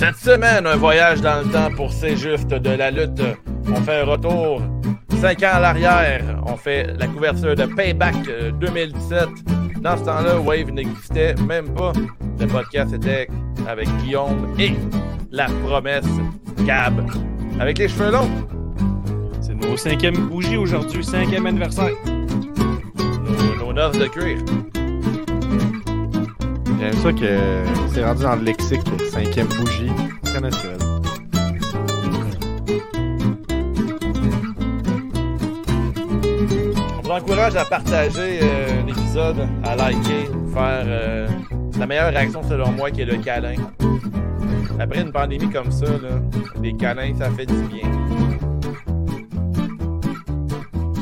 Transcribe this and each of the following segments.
Cette semaine, un voyage dans le temps pour C'est juste de la lutte. On fait un retour cinq ans à l'arrière. On fait la couverture de Payback 2017. Euh, dans ce temps-là, Wave n'existait même pas. Le podcast était avec Guillaume et la promesse Gab. Avec les cheveux longs. C'est nos cinquième bougie aujourd'hui, cinquième anniversaire. Nos, nos noces de cuir. J'aime ça que c'est rendu dans le lexique, cinquième bougie. Très naturel. On vous encourage à partager euh, l'épisode, à liker, faire euh, la meilleure réaction selon moi qui est le câlin. Après une pandémie comme ça, là, des câlins, ça fait du bien.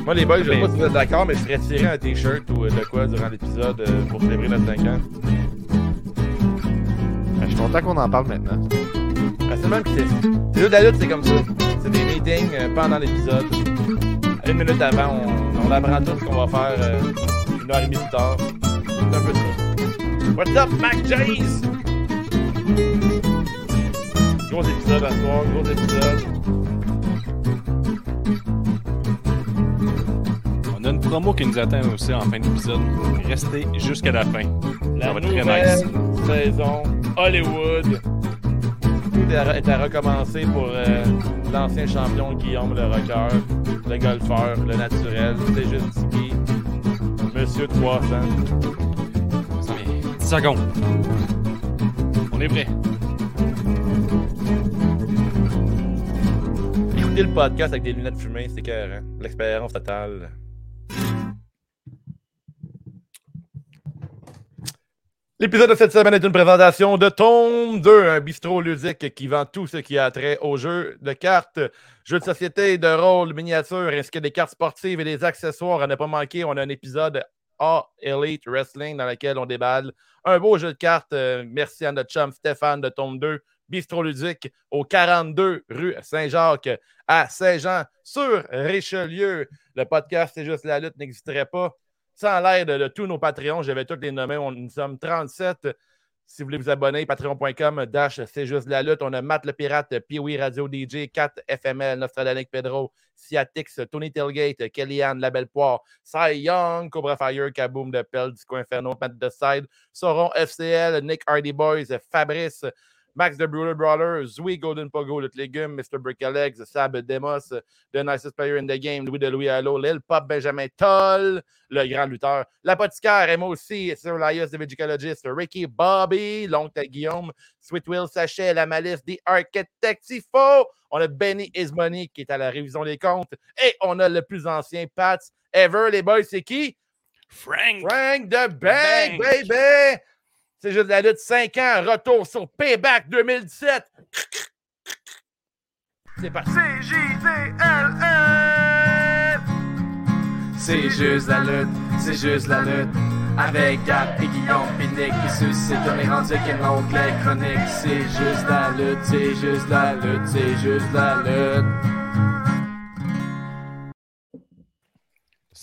Moi, les boys, je sais pas si vous êtes d'accord, mais je ferais tirer un t-shirt ou euh, de quoi durant l'épisode pour célébrer notre 5 ans. Je suis content qu'on en parle maintenant. Ah, c'est même que c'est. C'est de la lutte, c'est comme ça. C'est des meetings euh, pendant l'épisode. Une minute avant, on, on apprend tout ce qu'on va faire euh, une heure et demie plus tard. C'est un peu ça. What's up, Mac Jays? Gros épisode à soir, gros épisode. On a une promo qui nous attend aussi en fin d'épisode. Restez jusqu'à la fin. La Ça va être très nouvelle nice. saison Hollywood. Tout est à- est à recommencer pour euh, l'ancien champion Guillaume le rocker, le golfeur, le naturel, c'est juste Tiki, Monsieur 300. 10 secondes. On est prêt. Écoutez le podcast avec des lunettes fumées, c'est cœur, L'expérience totale. L'épisode de cette semaine est une présentation de Tome 2, un bistrot ludique qui vend tout ce qui a trait aux jeux de cartes, jeux de société, de rôle, miniatures, ainsi que des cartes sportives et des accessoires. À ne pas manquer, on a un épisode A Elite Wrestling dans lequel on déballe un beau jeu de cartes. Euh, merci à notre chum Stéphane de Tome 2, bistrot ludique au 42 rue Saint-Jacques à Saint-Jean sur Richelieu. Le podcast C'est juste la lutte n'existerait pas sans l'aide de tous nos Patreons. Je vais tous les nommer. On, nous sommes 37. Si vous voulez vous abonner, patreon.com, dash, c'est juste la lutte. On a Matt le Pirate, Pee-Wee Radio DJ, 4 FML, Nostradanic Pedro, Siatix, Tony Tailgate, Kellyanne, La Belle Poire, Cy Young, Cobra Fire, Kaboom de Pell, Disco Inferno, Matt de Side, Sauron FCL, Nick Hardy Boys, Fabrice, Max the Bruder Brawler, Zui Golden Pogo, Le Légume, Mr. Brickalegs, Sab Demos, The Nicest Player in the Game, Louis de Louis Allo, Lil Pop Benjamin Toll, le grand lutteur, l'apothicaire, Emma aussi, Sir Laius, the Vegicologist, Ricky Bobby, à Guillaume, Sweet Will Sachet, La Malice, The Architect Tifo, on a Benny Ismoney qui est à la révision des comptes, et on a le plus ancien Pat ever, les boys, c'est qui? Frank! Frank de Bang, Bang. baby! C'est juste la lutte 5 ans, retour sur Payback 2017. C'est parti. C'est juste la lutte, c'est juste la lutte. Avec Gap et Guillaume Pinique qui suscite on est rendu qu'un onglet chronique. C'est juste la lutte, c'est juste la lutte, c'est juste la lutte.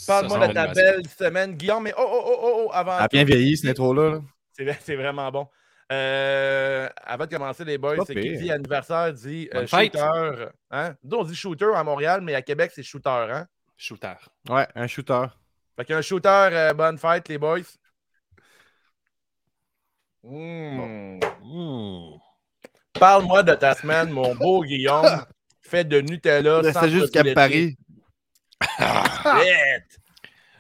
Parle-moi de ta belle semaine, Guillaume. Mais oh, oh, oh, oh, oh, avant. A bien vieilli, ce intro-là. là. C'est vraiment bon. Euh, avant de commencer, les boys, c'est qui dit anniversaire dit euh, shooter. Hein? Nous, on dit shooter à Montréal, mais à Québec, c'est shooter. Hein? Shooter. Ouais, un shooter. Fait qu'un shooter, euh, bonne fête, les boys. Mmh. Hmm. Parle-moi de ta semaine, mon beau Guillaume. Fait de Nutella. sans C'est Cap Paris.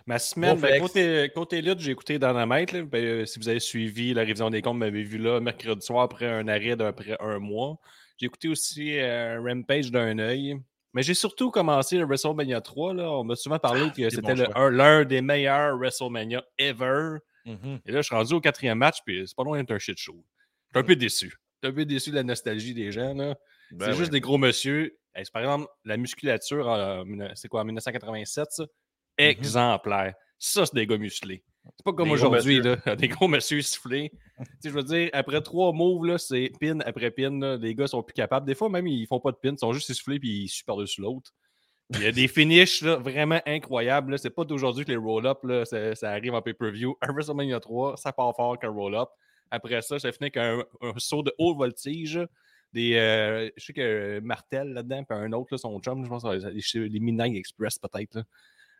Ma semaine, ben, côté, côté lutte, j'ai écouté Dynamite. Là. Ben, euh, si vous avez suivi la révision des comptes, vous m'avez vu là mercredi soir après un arrêt près un mois. J'ai écouté aussi euh, Rampage d'un œil. Mais j'ai surtout commencé le WrestleMania 3. Là. On m'a souvent parlé que c'est c'était bon l'un des meilleurs WrestleMania ever. Mhm. Et là, je suis rendu au quatrième match, puis c'est pas loin d'être un shit show. Je suis un peu déçu. Je suis un peu déçu de la nostalgie des gens. Ben c'est juste des gros monsieur. Hey, par exemple, la musculature, euh, c'est quoi, en 1987, ça? Exemplaire. Ça, c'est des gars musclés. C'est pas comme aujourd'hui, là, des gros. Tu sais, je veux dire, après trois moves, là, c'est pin après pin. là, les gars sont plus capables. Des fois, même, ils font pas de pin, ils sont juste essoufflés puis ils suent par-dessus l'autre. Il y a des finishes là, vraiment incroyables. C'est pas d'aujourd'hui que les roll-up, ça, ça arrive en pay-per-view. Un WrestleMania 3, ça part fort qu'un roll-up. Après ça, ça finit qu'un un saut de haut voltige des. euh, je sais que Martel là-dedans, puis un autre, là, son chum, je pense, les, les Midnight Express peut-être.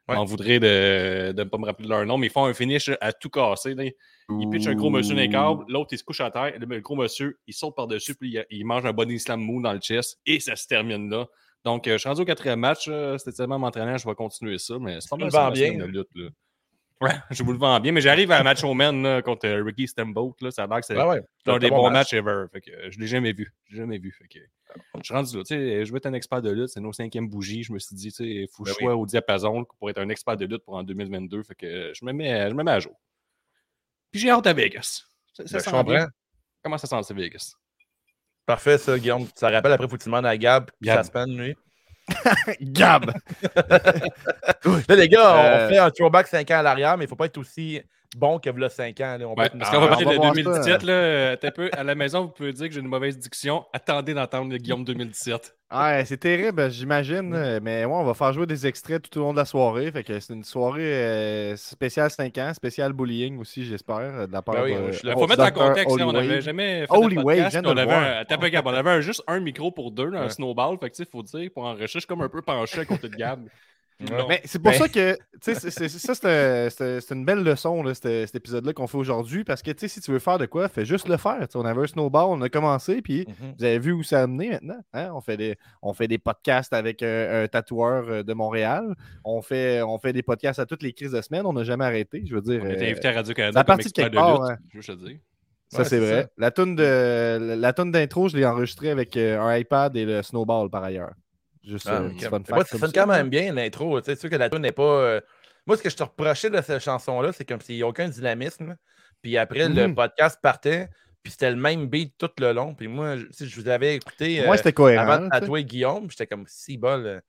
Ouais. M'en voudrait de ne pas me rappeler leur nom, mais ils font un finish à tout casser. là. Ils pitchent un gros monsieur dans les câbles, l'autre il se couche à terre, le, gros monsieur il saute par-dessus, puis il, il mange un body slam mou dans le chest, et ça se termine là. Donc, euh, je suis rendu au quatrième match, c'était tellement m'entraîner, je vais continuer ça, mais c'est pas mal bien, de lutte, là. Ouais, je vous le vends bien, mais j'arrive à un match au man contre euh, Ricky Stemboat, là, ça a l'air que c'est Ouais, ouais. c'est un des bon bons match. matchs ever. Fait que, euh, je l'ai jamais vu. Je l'ai jamais vu. Fait que, je suis rendu là. Tu sais, je veux être un expert de lutte. C'est nos cinquièmes bougies. Je me suis dit, tu sais, il faut que Ben je oui. sois au diapason pour être un expert de lutte pour en 2022. Fait que euh, je me mets, je me mets à jour. Puis j'ai hâte à Vegas. Ça, ça Ben, je sent bien. Comment ça sent, c'est Vegas? Parfait, ça, Guillaume. Ça rappelle, après, que demandes à Gab, puis Gab. ça se lui. Gab! Là, les gars, Euh, on fait un throwback 5 ans à l'arrière, mais il ne faut pas être aussi bon que le 5 ans. là. On Ouais, parce qu'on va parler de voir 2017. ça. Là, euh, peu, à la maison, vous pouvez dire que j'ai une mauvaise diction. Attendez d'entendre le Guillaume 2017. Ouais, c'est terrible, j'imagine. euh, Mais ouais, on va faire jouer des extraits tout au long de la soirée. Fait que c'est une soirée euh, spéciale 5 ans, spéciale bullying aussi, j'espère, de la part Ben oui, de. moi, je suis là. Il Oh, faut mettre en contexte, là, on n'avait jamais fait Holy de Way, podcast, puis on le avait, voir. un, Gab, on avait un- juste un micro pour deux, là, un Ouais. snowball, fait que tu sais, faut dire, pour enregistrer, je suis comme un peu penché à côté de Gab. Mais c'est pour Ben- ça que, c'est- ça, une belle leçon, là, cet, épisode-là qu'on fait aujourd'hui, parce que, si tu veux faire de quoi, fais juste le faire. On avait un snowball, on a commencé, puis Mhm. vous avez vu où ça a amené maintenant. hein? On, fait des, on fait des podcasts avec un, un tatoueur euh, de Montréal. On fait, on fait des podcasts à toutes les crises de semaine. On n'a jamais arrêté. Je veux dire, On était euh, invité à Radio-Canada comme de part, lutte, hein. je veux dire. ça, Ouais, c'est vrai. ça. La toune de la d'intro, je l'ai enregistrée avec euh, un iPad et le snowball par ailleurs. Juste Ah, euh, fun fact ça sonne quand même bien l'intro. C'est sûr que la tune n'est pas. euh, Moi, ce que je te reprochais de cette chanson-là, c'est comme s'il n'y a aucun dynamisme. Puis après, le Mhm. podcast partait, puis c'était le même beat tout le long. Puis moi, si je vous avais écouté moi, euh, c'était cohérent. avant de tatouer Guillaume, j'étais comme si bol. euh,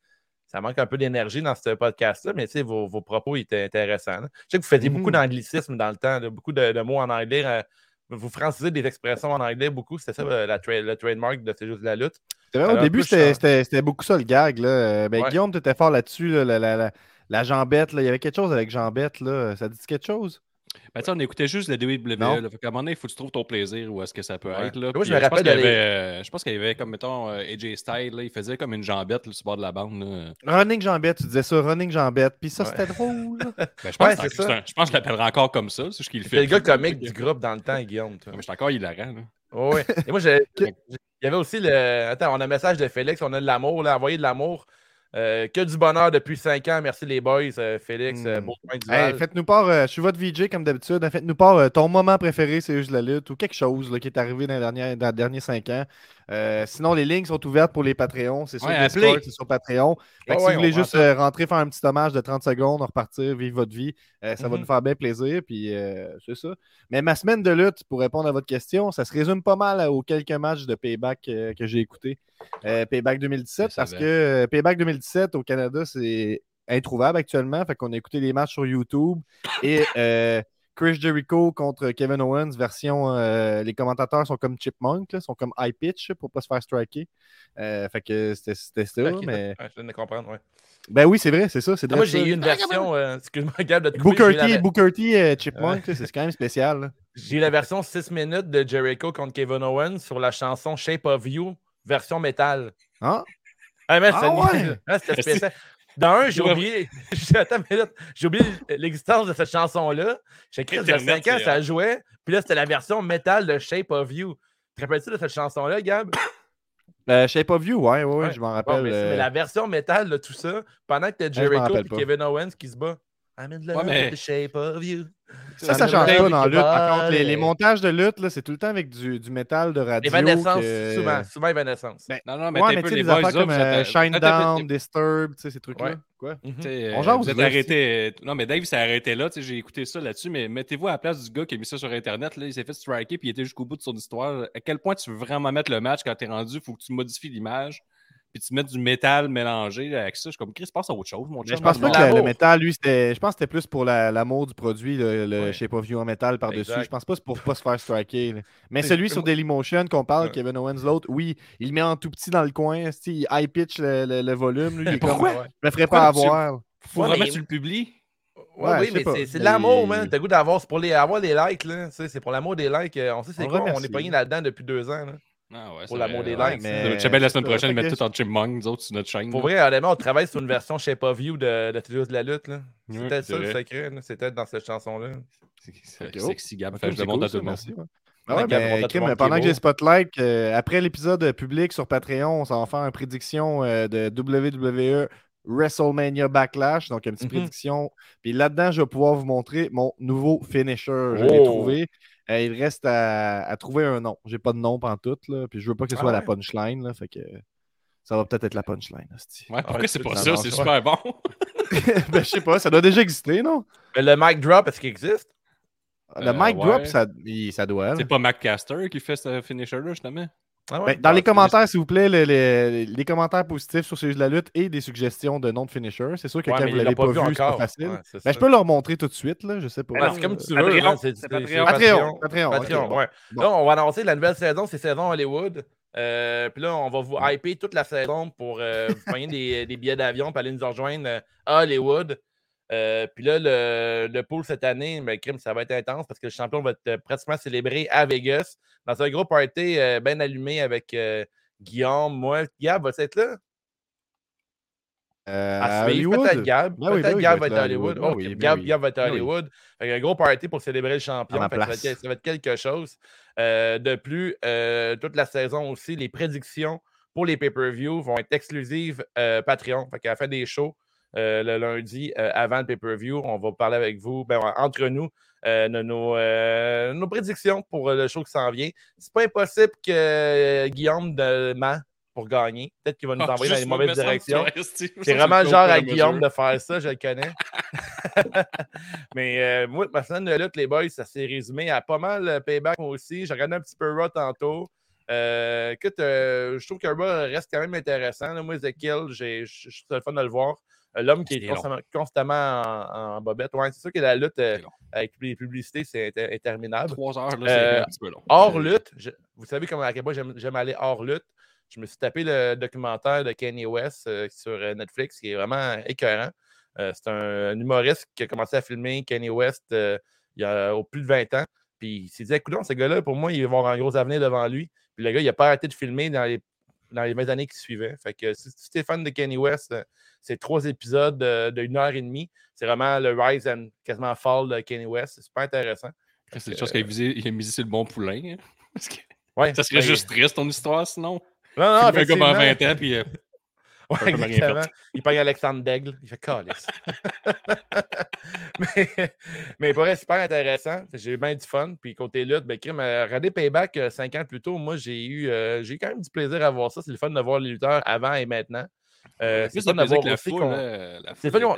Ça manque un peu d'énergie dans ce podcast-là, mais tu sais, vos, vos propos étaient intéressants. là. Je sais que vous faisiez beaucoup Mhm. d'anglicisme dans le temps, là, beaucoup de, de mots en anglais. Euh, vous francisez des expressions en anglais beaucoup. C'était ça euh, la tra- le trademark de C'est juste de la lutte. C'est vrai, au début, peu c'était beaucoup ça le gag. Là. Euh, Ben, Ouais. Guillaume, tu étais fort là-dessus. là, la, la- la- la jambette, là. il y avait quelque chose avec jambette. Là. Ça dit quelque chose? Ben, on écoutait juste la WWE. Non. Là, fait qu'à un moment donné, il faut que tu trouves ton plaisir où est-ce que ça peut Ouais. être. Là. Moi, je me euh, pense rappelle qu'il y d'aller- avait, euh, Je pense qu'il y avait, comme mettons, euh, AJ Styles, là, il faisait comme une jambette là, sur le bord de la bande. là. Running jambette, tu disais ça, running jambette. Puis ça, Ouais. c'était drôle. Ben, je pense Ouais, que ça. un- je pense que je l'appellerai encore comme ça. C'est ce qu'il fait. Le gars comique du groupe dans le temps, Guillaume. toi. Mais je suis encore hilarant. Là. Oh, oui. Et moi, j'ai- j'ai- il y avait aussi le. Attends, on a un message de Félix, on a de l'amour, là, envoyé de l'amour. Euh, que du bonheur depuis 5 ans. Merci les boys, euh, Félix, Hmm. euh, beau point du Hey, Faites-nous part, je suis votre VJ comme d'habitude. Faites-nous part ton moment préféré, c'est juste la lutte ou quelque chose là, qui est arrivé dans les derniers, dans les derniers cinq ans. Euh, sinon, les lignes sont ouvertes pour les Patreons. C'est sur Ouais, Discord, appelez. c'est sur Patreon. Fait que si ouais, vous voulez juste euh, rentrer, faire un petit hommage de 30 secondes, repartir, vivre votre vie, euh, ça va Mhm. nous faire bien plaisir. Puis c'est ça. Mais ma semaine de lutte, pour répondre à votre question, ça se résume pas mal aux quelques matchs de Payback que j'ai écoutés. Payback 2017, Je parce que Payback 2017 au Canada, c'est introuvable actuellement. Fait qu'on a écouté les matchs sur YouTube. Et euh, Chris Jericho contre Kevin Owens, version. euh, les commentateurs sont comme Chipmunk, là, sont comme high pitch pour pas se faire striker. Euh, fait que c'était c'était ça. Mais... ouais, je viens de comprendre, ouais. Ben oui, c'est vrai, c'est ça. c'est Ah, moi, j'ai eu une version. euh, Excuse-moi, Gab, de te couper, Booker j'ai T, Booker T, euh, Chipmunk, c'est quand même spécial. là. J'ai eu la version 6 minutes de Jericho contre Kevin Owens sur la chanson Shape of You, version métal. Hein? Ah, mais Ah c'est- ouais? Ah, c'était spécial. Dans un, j'ai oublié. J'ai oublié l'existence de cette chanson-là. J'ai écrit il y a Internet, 5 ans, ça jouait. Puis là, c'était la version métal de Shape of You. Te rappelles-tu de cette chanson-là, Gab? Euh, Shape of You, ouais, ouais, je m'en Bon, rappelle. mais, euh, mais la version métal de tout ça, pendant que t'as Jericho et. Kevin Owens qui se bat. I'm in love Ouais, mais- with the shape of you. Ça, ça change pas dans lutte. Par contre, les, les montages de lutte, là, c'est tout le temps avec du, du métal de radio. Évanescence, que- souvent. Souvent Évanescence. Ben, Non, non, mais ouais, mais tu peu sais, les des affaires comme euh, Shine Down, Disturb, tu sais, ces trucs-là. Ouais. Quoi? Mhm. On euh, jase, vous êtes arrêté. Non, mais Dave s'est arrêté là. tu sais, J'ai écouté ça là-dessus, mais mettez-vous à la place du gars qui a mis ça sur Internet. Là, il s'est fait striker puis il était jusqu'au bout de son histoire. À quel point tu veux vraiment mettre le match quand t'es rendu? Il faut que tu modifies l'image? Puis tu mettes du métal mélangé avec ça. Je suis comme Chris, passe à autre chose, mon Mais chum. je pense pas que le- métal, lui, c'était. Je pense que c'était plus pour la- l'amour du produit, le, le Ouais. Shape of You en métal par-dessus. Je pense pas que c'est pour pas se faire striker. là. Mais celui sur Dailymotion qu'on parle, Ouais. Kevin Owens, l'autre, oui, il met en tout petit dans le coin, sais, il high pitch le, le- le volume. Lui, il est comme, Pourquoi? je me ferais pas avoir. Faut vraiment que tu le publies. Ouais, Ouais, oui, je sais mais pas. c'est- de l'amour, man. T'as le goût d'avoir, c'est pour les, avoir les likes, là. Sais, C'est pour l'amour des likes. euh, On sait c'est quoi, on est pogné là-dedans depuis deux ans. Là. Ah ouais, Pour l'amour des likes. mais- Ça doit être belle la semaine prochaine, ils mettent tout en chipmunk, nous autres, sur notre chaîne. Pour vrai, honnêtement, on travaille sur une version shape of you de, de Studios de la lutte. C'était ça le secret. C'était dans cette chanson-là. C'est- C'est Ok, sexy, Gab. Je cool, à tout le monde. merci, ouais. Ouais, Ah ouais, Kim, monde pendant que j'ai. Spotlight, euh, après l'épisode public sur Patreon, on s'en va faire une prédiction euh, de WWE WrestleMania Backlash. Donc, une petite Mhm. prédiction. Puis là-dedans, je vais pouvoir vous montrer mon nouveau finisher. Je l'ai Oh. trouvé. Euh, il reste à, à trouver un nom. J'ai pas de nom tout là. Puis je veux pas que ce Ah soit la ouais? punchline. Là, fait que ça va peut-être être la punchline. hostie. Ouais, pourquoi ouais, c'est pas ça C'est ouais. super bon. ben, je sais pas, ça doit déjà exister, non? Mais le mic drop, est-ce qu'il existe? Le Euh, mic ouais. drop, ça, il- ça doit. C'est pas McCaster qui fait ce finisher-là, justement? Ah ouais? Ben, dans Ah, les c'est commentaires, s'il vous plaît, le- le- les commentaires positifs sur jeux de la lutte et des suggestions de noms de finisher. C'est sûr que Ouais, quand vous l'avez pas vu, c'est pas encore. facile. Ouais, Ben, je peux leur montrer tout de suite, là, je sais pas. Ben, c'est comme tu veux. Patreon, c'est- Patreon. Patreon, Patreon, Patreon, ok, bon. ouais. Bon. Là, on va annoncer la nouvelle saison, c'est saison Hollywood. Euh, puis là, on va vous hyper toute la saison pour euh, vous payer des, des billets d'avion pour aller nous rejoindre euh, à Hollywood. Euh, puis là, le, le pool cette année, ben, crime, ça va être intense parce que le champion va être euh, pratiquement célébré à Vegas dans un gros party euh, bien allumé avec euh, Guillaume, moi. Gab va être là? À à? Peut-être Gab. Ben Peut-être ben oui, Gab va être à Hollywood. Oui, Gab, oui. Gab va être à. Hollywood. Un gros party pour célébrer le champion. À ça, va être, ça va être quelque chose. De plus, toute la saison aussi, les prédictions pour les pay-per-view vont être exclusives Patreon. Fait qu'à la fin des shows, euh, le lundi, euh, avant le pay-per-view, on va parler avec vous, ben, entre nous, euh, de nos, nos prédictions pour le show qui s'en vient. C'est pas impossible que Guillaume de ment pour gagner. Peut-être qu'il va nous Ah, envoyer dans les mauvaises directions. C'est vraiment le genre à Guillaume de faire ça, je le connais. Mais moi, ma semaine de lutte, les boys, ça s'est résumé à pas mal payback moi aussi. J'ai regardé un petit peu Raw tantôt. Euh, écoute, euh, je trouve que Raw reste quand même intéressant. là. Moi, Ezekiel, j'ai- je je suis le fun de le voir. Euh, L'homme qui est C'est constamment, constamment en, en bobette. Ouais, c'est sûr que la lutte euh, C'est avec les publicités, c'est inter- interminable. Trois heures, là, Euh, c'est un petit peu long. Hors lutte, je- vous savez comment à quel point j'aime aller hors lutte. Je me suis tapé le documentaire de Kanye West sur Netflix qui est vraiment écœurant. C'est un, un humoriste qui a commencé à filmer Kanye West il y a au plus de 20 ans. Puis il s'est dit, écoute, ce gars-là, pour moi, il va avoir un gros avenir devant lui. Puis le gars, il n'a pas arrêté de filmer dans les, dans les 20 années qui suivaient. Fait que si, tu es fan de Kanye West, c'est trois épisodes euh, de une heure et demie. C'est vraiment le rise and quasiment fall de Kanye West. C'est super intéressant. C'est des choses qu'il a il misé sur le bon poulin. hein. Parce que Ouais, ça serait ben, juste triste, ton histoire, sinon. Non, non, gars pendant effectivement. 20 ans, puis euh, Ouais, comme exactement. Il paye Alexandre Daigle. Il fait calice. mais, mais pour être super intéressant. J'ai eu bien du fun. Puis côté lutte, ben, crime, euh, regarder Payback euh, cinq ans plus tôt, moi, j'ai eu, euh, j'ai eu quand même du plaisir à voir ça. C'est le fun de voir les lutteurs avant et maintenant. Euh, c'est fun de plaisir voir que la aussi foule. qu'on- là, la C'est foule le fun,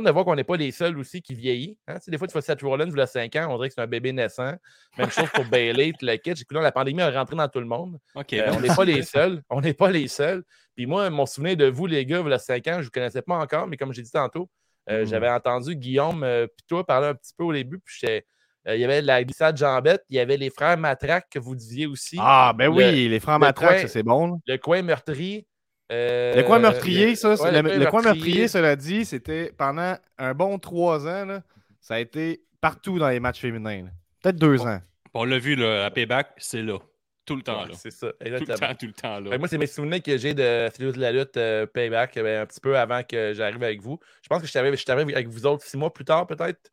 était- de voir qu'on n'est pas les seuls aussi qui vieillit. Hein? Tu sais, Des fois, tu vois Seth Rollins, il a 5 ans, on dirait que c'est un bébé naissant. Même chose pour Bailey, le cru, là, la pandémie a rentré dans tout le monde. Euh, on n'est pas les seuls. On n'est pas les seuls. Puis moi, mon souvenir de vous, les gars, il y a 5 ans, je ne vous connaissais pas encore, mais comme j'ai dit tantôt, euh, Mm. j'avais entendu Guillaume euh, puis toi parler un petit peu au début. Puis j'étais- il y avait la glissade jambette, il y avait les frères Matraque que vous disiez aussi. Ah, ben Le- oui, les le coin- ça c'est bon. là. Le coin meurtri. Euh, Le coin meurtrier, ça, ouais, le, le coin meurtrier, cela dit, c'était pendant un bon trois ans, là, ça a été partout dans les matchs féminins. Peut-être deux ans. On l'a vu, là, à Payback, c'est là. Tout le temps, Ouais, là. C'est ça, Tout le exactement. temps, tout le temps, là. Fait que moi, c'est mes souvenirs que j'ai de de la lutte euh, Payback euh, un petit peu avant que j'arrive avec vous. Je pense que je suis arrivé avec vous autres six mois plus tard, peut-être.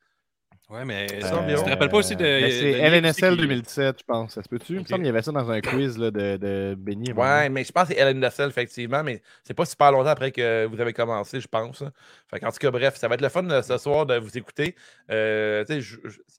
Ouais, mais ça, tu environ. te rappelles pas aussi de. De c'est LNSL aussi qui- 2017, je pense. Ça se peut-tu? Il me semble qu'il y avait ça dans un quiz là, de, de Benny. Ouais, mais je pense que c'est Dessel, effectivement, mais c'est pas super longtemps après que vous avez commencé, je pense. Fait en tout cas, bref, ça va être le fun euh, ce soir de vous écouter. Euh, tu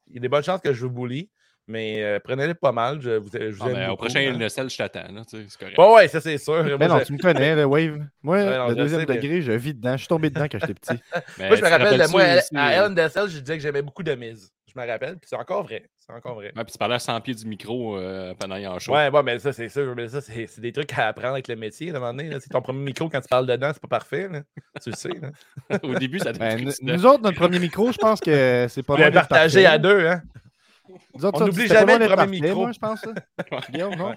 il y a des bonnes chances que je vous bully, mais euh, prenez-les pas mal. Je vous, je vous Ah, aime ben, au prochain hein. LNSL, je t'attends, là, tu sais, c'est correct. Ouais, ouais, ça c'est sûr. Moi, Mais non, je- tu me connais, le Wave. Moi, Ouais, non, le je deuxième sais, mais- degré, je vis dedans. Je suis tombé dedans quand j'étais petit. Mais moi, je me rappelle de moi, à, aussi, à euh, Ellen Dessel, je disais que j'aimais beaucoup de mise. Je me rappelle, puis c'est encore vrai. C'est encore vrai. Ouais, puis tu parlais à 100 pieds du micro euh, pendant y en show. Ouais, ouais, mais ça, c'est sûr. Mais ça, c'est c'est des trucs à apprendre avec le métier, à un moment donné. là. C'est ton premier micro quand tu parles dedans, c'est pas parfait. là. Tu le sais. Là. Au début, ça Ben, nous, autres, notre premier micro, je pense que c'est pas d'être partagé à deux, hein? Autres, On n'oublie jamais le premier micro. Moi, je pense. Guillaume, non?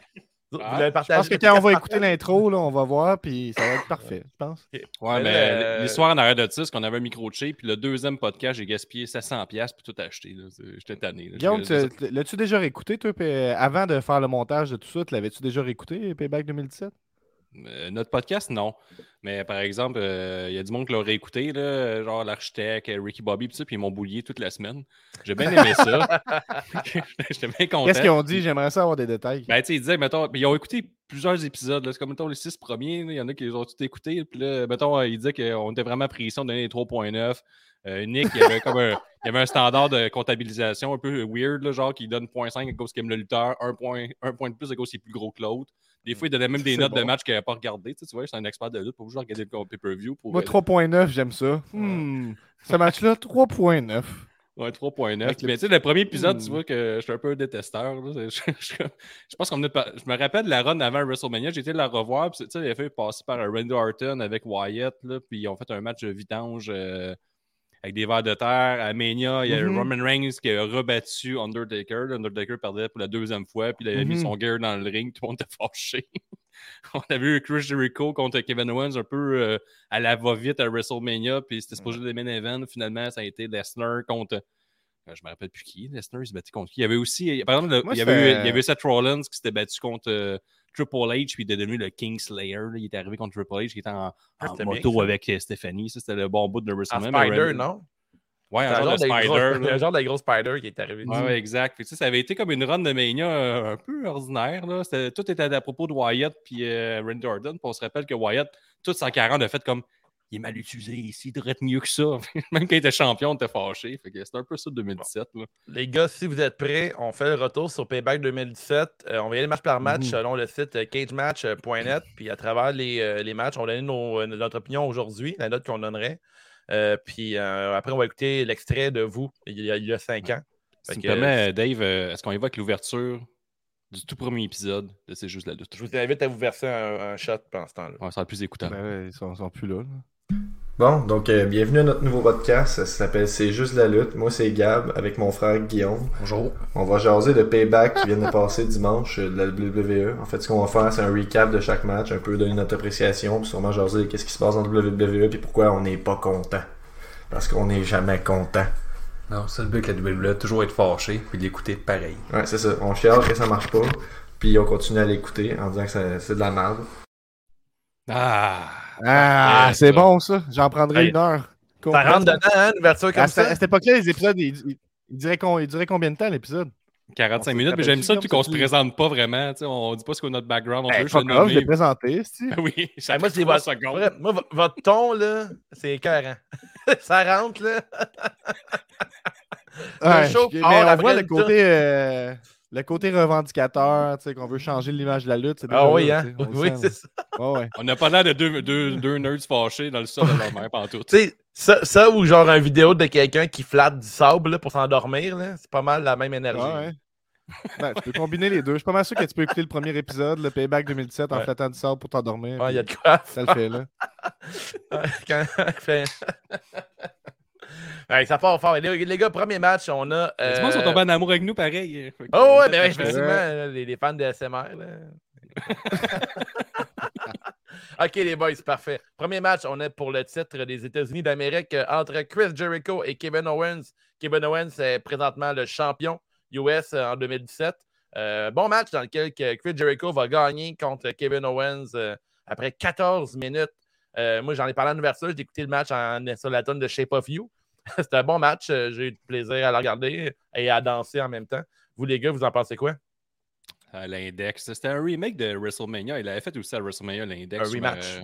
Ah, Je pense que quand on va écouter l'intro, là, on va voir, puis ça va être parfait, je pense. Ouais, Mais euh, l'histoire en arrière de ça, c'est qu'on avait un micro de puis le deuxième podcast, j'ai gaspillé 700$ pour tout acheter. J'étais tanné. là. Guillaume, l'as-tu déjà réécouté, toi, puis, euh, avant de faire le montage de tout ça, tu l'avais-tu déjà réécouté, Payback 2017? Euh, notre podcast, non. Mais par exemple, euh, il y a du monde qui l'aurait écouté, là, genre l'architecte, euh, Ricky Bobby, puis ils m'ont bouillé toute la semaine. J'ai bien aimé ça. J'étais bien content. Qu'est-ce qu'ils ont dit? J'aimerais ça avoir des détails. Ben, tu sais, ils disaient, mettons, ils ont écouté plusieurs épisodes. C'est comme, mettons, les six premiers. Il y en a qui les ont tout écoutés. Puis là, mettons, ils disaient qu'on était vraiment pression de donner les 3.9. Euh, Nick, il y avait comme un, il y avait un standard de comptabilisation un peu weird, là, genre qui donne 0.5 à cause qu'il aime le lutteur, un point, un point de plus à cause qu'il est plus gros que l'autre. Des fois, il donnait même des notes de match qu'il n'avait pas regardé. Tu, sais, tu vois, c'est un expert de lutte pour toujours regarder le pay-per-view. Pour, Moi, euh, 3.9, j'aime ça. Hmm. Ce match-là, 3.9. Ouais, 3.9. Avec le Mais tu sais, le premier épisode, tu Hmm. vois que je suis un peu un détesteur. Je, je- je pense qu'on venait de par- Je me rappelle la run avant WrestleMania, j'ai été la revoir. Puis, tu sais, il a fait passer par Randy Orton avec Wyatt. Là, puis ils ont fait un match de vidange euh, avec des verres de terre. À Mania, il y a Mhm. Roman Reigns qui a rebattu Undertaker. Undertaker perdait pour la deuxième fois. Puis il a mis Mhm. son gear dans le ring. Tout le monde était fâché. On a vu Chris Jericho contre Kevin Owens un peu euh, à la va-vite à WrestleMania. Puis c'était supposé le main event. Finalement, ça a été Lesnar contre. Euh, Je me rappelle plus qui. Lesnar, il se battait contre qui? Il y avait aussi. Par exemple, Moi, il, y avait eu, il y avait Seth Rollins qui s'était battu contre euh, Triple H, puis il est devenu le King Slayer. là. Il est arrivé contre Triple H, qui était en, moto bien, avec euh, Stephanie. Ça, c'était le bon bout de WrestleMania. Spider, non? Ouais, un genre de gros- Spider. là. un genre de gros Spider qui est arrivé. Ouais, ouais, exact. Tu sais, ça avait été comme une run de Mania euh, un peu ordinaire. Là. Tout était à propos de Wyatt puis euh, Randy Orton. Puis on se rappelle que Wyatt, tout 140 a fait comme il est mal utilisé ici, il devrait être mieux que ça. Même quand il était champion, on était fâché. Fait que c'était un peu ça 2017. Là. Les gars, si vous êtes prêts, on fait le retour sur Payback 2017. Euh, on va y aller match par match Mhm. selon le site euh, cagematch.net. Puis à travers les, euh, les matchs, on va donner nos- notre opinion aujourd'hui, la note qu'on donnerait. Euh, puis euh, après, on va écouter l'extrait de vous il y a, il y a cinq ans. Si Fait tu que, me permets, Dave, est-ce qu'on y va avec l'ouverture du tout premier épisode de C'est juste la lutte? Je vous invite à vous verser un, un shot pendant ce temps-là. Ouais, ça être plus écoutant. Ben ils sont, sont plus là. là. Bon, donc euh, bienvenue à notre nouveau podcast. Ça s'appelle C'est juste la lutte. Moi, c'est Gab avec mon frère Guillaume. Bonjour. On va jaser de Payback qui vient de passer dimanche euh, de la WWE. En fait, ce qu'on va faire, c'est un recap de chaque match, un peu donner notre appréciation, puis sûrement jaser de qu'est-ce qui se passe en WWE, puis pourquoi on n'est pas content. Parce qu'on n'est jamais content. Non, c'est le but avec la WWE, toujours être fâché puis l'écouter pareil. Ouais, c'est ça. On chiale que ça marche pas, puis on continue à l'écouter en disant que c'est de la merde. Ah! Ah, c'est bon, ça. J'en prendrais Hey, une heure. Ça rentre dedans, hein, une ouverture comme À, cette- ça? à cette époque-là, les épisodes, ils, ils- ils diraient qu'on- ils duraient combien de temps, l'épisode? 45 On minutes, mais j'aime ça puis qu'on se présente pas vraiment. tu sais, On dit pas ce qu'on a notre background. On peut juste le je l'ai présenté, Oui, moi, c'est votre, moi, vo- votre ton, là, c'est écœurant. ça rentre, là. Ouais, show mais on voit le le côté, euh, le côté revendicateur, tu sais, qu'on veut changer l'image de la lutte. c'est Ah oui, là, hein? on Oui, c'est ça. Ouais. On n'a pas l'air de deux, deux, deux nerds fâchés dans le sol de leur mère, pantoute. Tu sais, ça, ça ou genre une vidéo de quelqu'un qui flatte du sable là, pour s'endormir, là, c'est pas mal la même énergie. Ouais, ouais. Ben, tu peux combiner les deux. Je suis pas mal sûr que tu peux écouter le premier épisode, le Payback 2017, en Ouais. flattant du sable pour t'endormir. Ouais, il y a de quoi. Ça le fait, là. Quand- fait- Ouais, ça part fort. Les, les gars, premier match, on a. Les euh, gens sont tombés en amour avec nous, pareil. Oh, ouais, euh, ben ouais, effectivement, les, les fans de SMR. Là. ok, les boys, parfait. Premier match, on est pour le titre des États-Unis d'Amérique euh, entre Chris Jericho et Kevin Owens. Kevin Owens est présentement le champion US euh, en 2017. Euh, bon match dans lequel que Chris Jericho va gagner contre Kevin Owens euh, après 14 minutes. Euh, moi, j'en ai parlé en ouverture. J'ai écouté le match en, sur la tonne de Shape of You. C'était un bon match. Euh, J'ai eu du plaisir à le regarder et à danser en même temps. Vous, les gars, vous en pensez quoi? à l'index. C'était un remake de WrestleMania. Il avait fait aussi à WrestleMania l'index. Un rematch. Euh,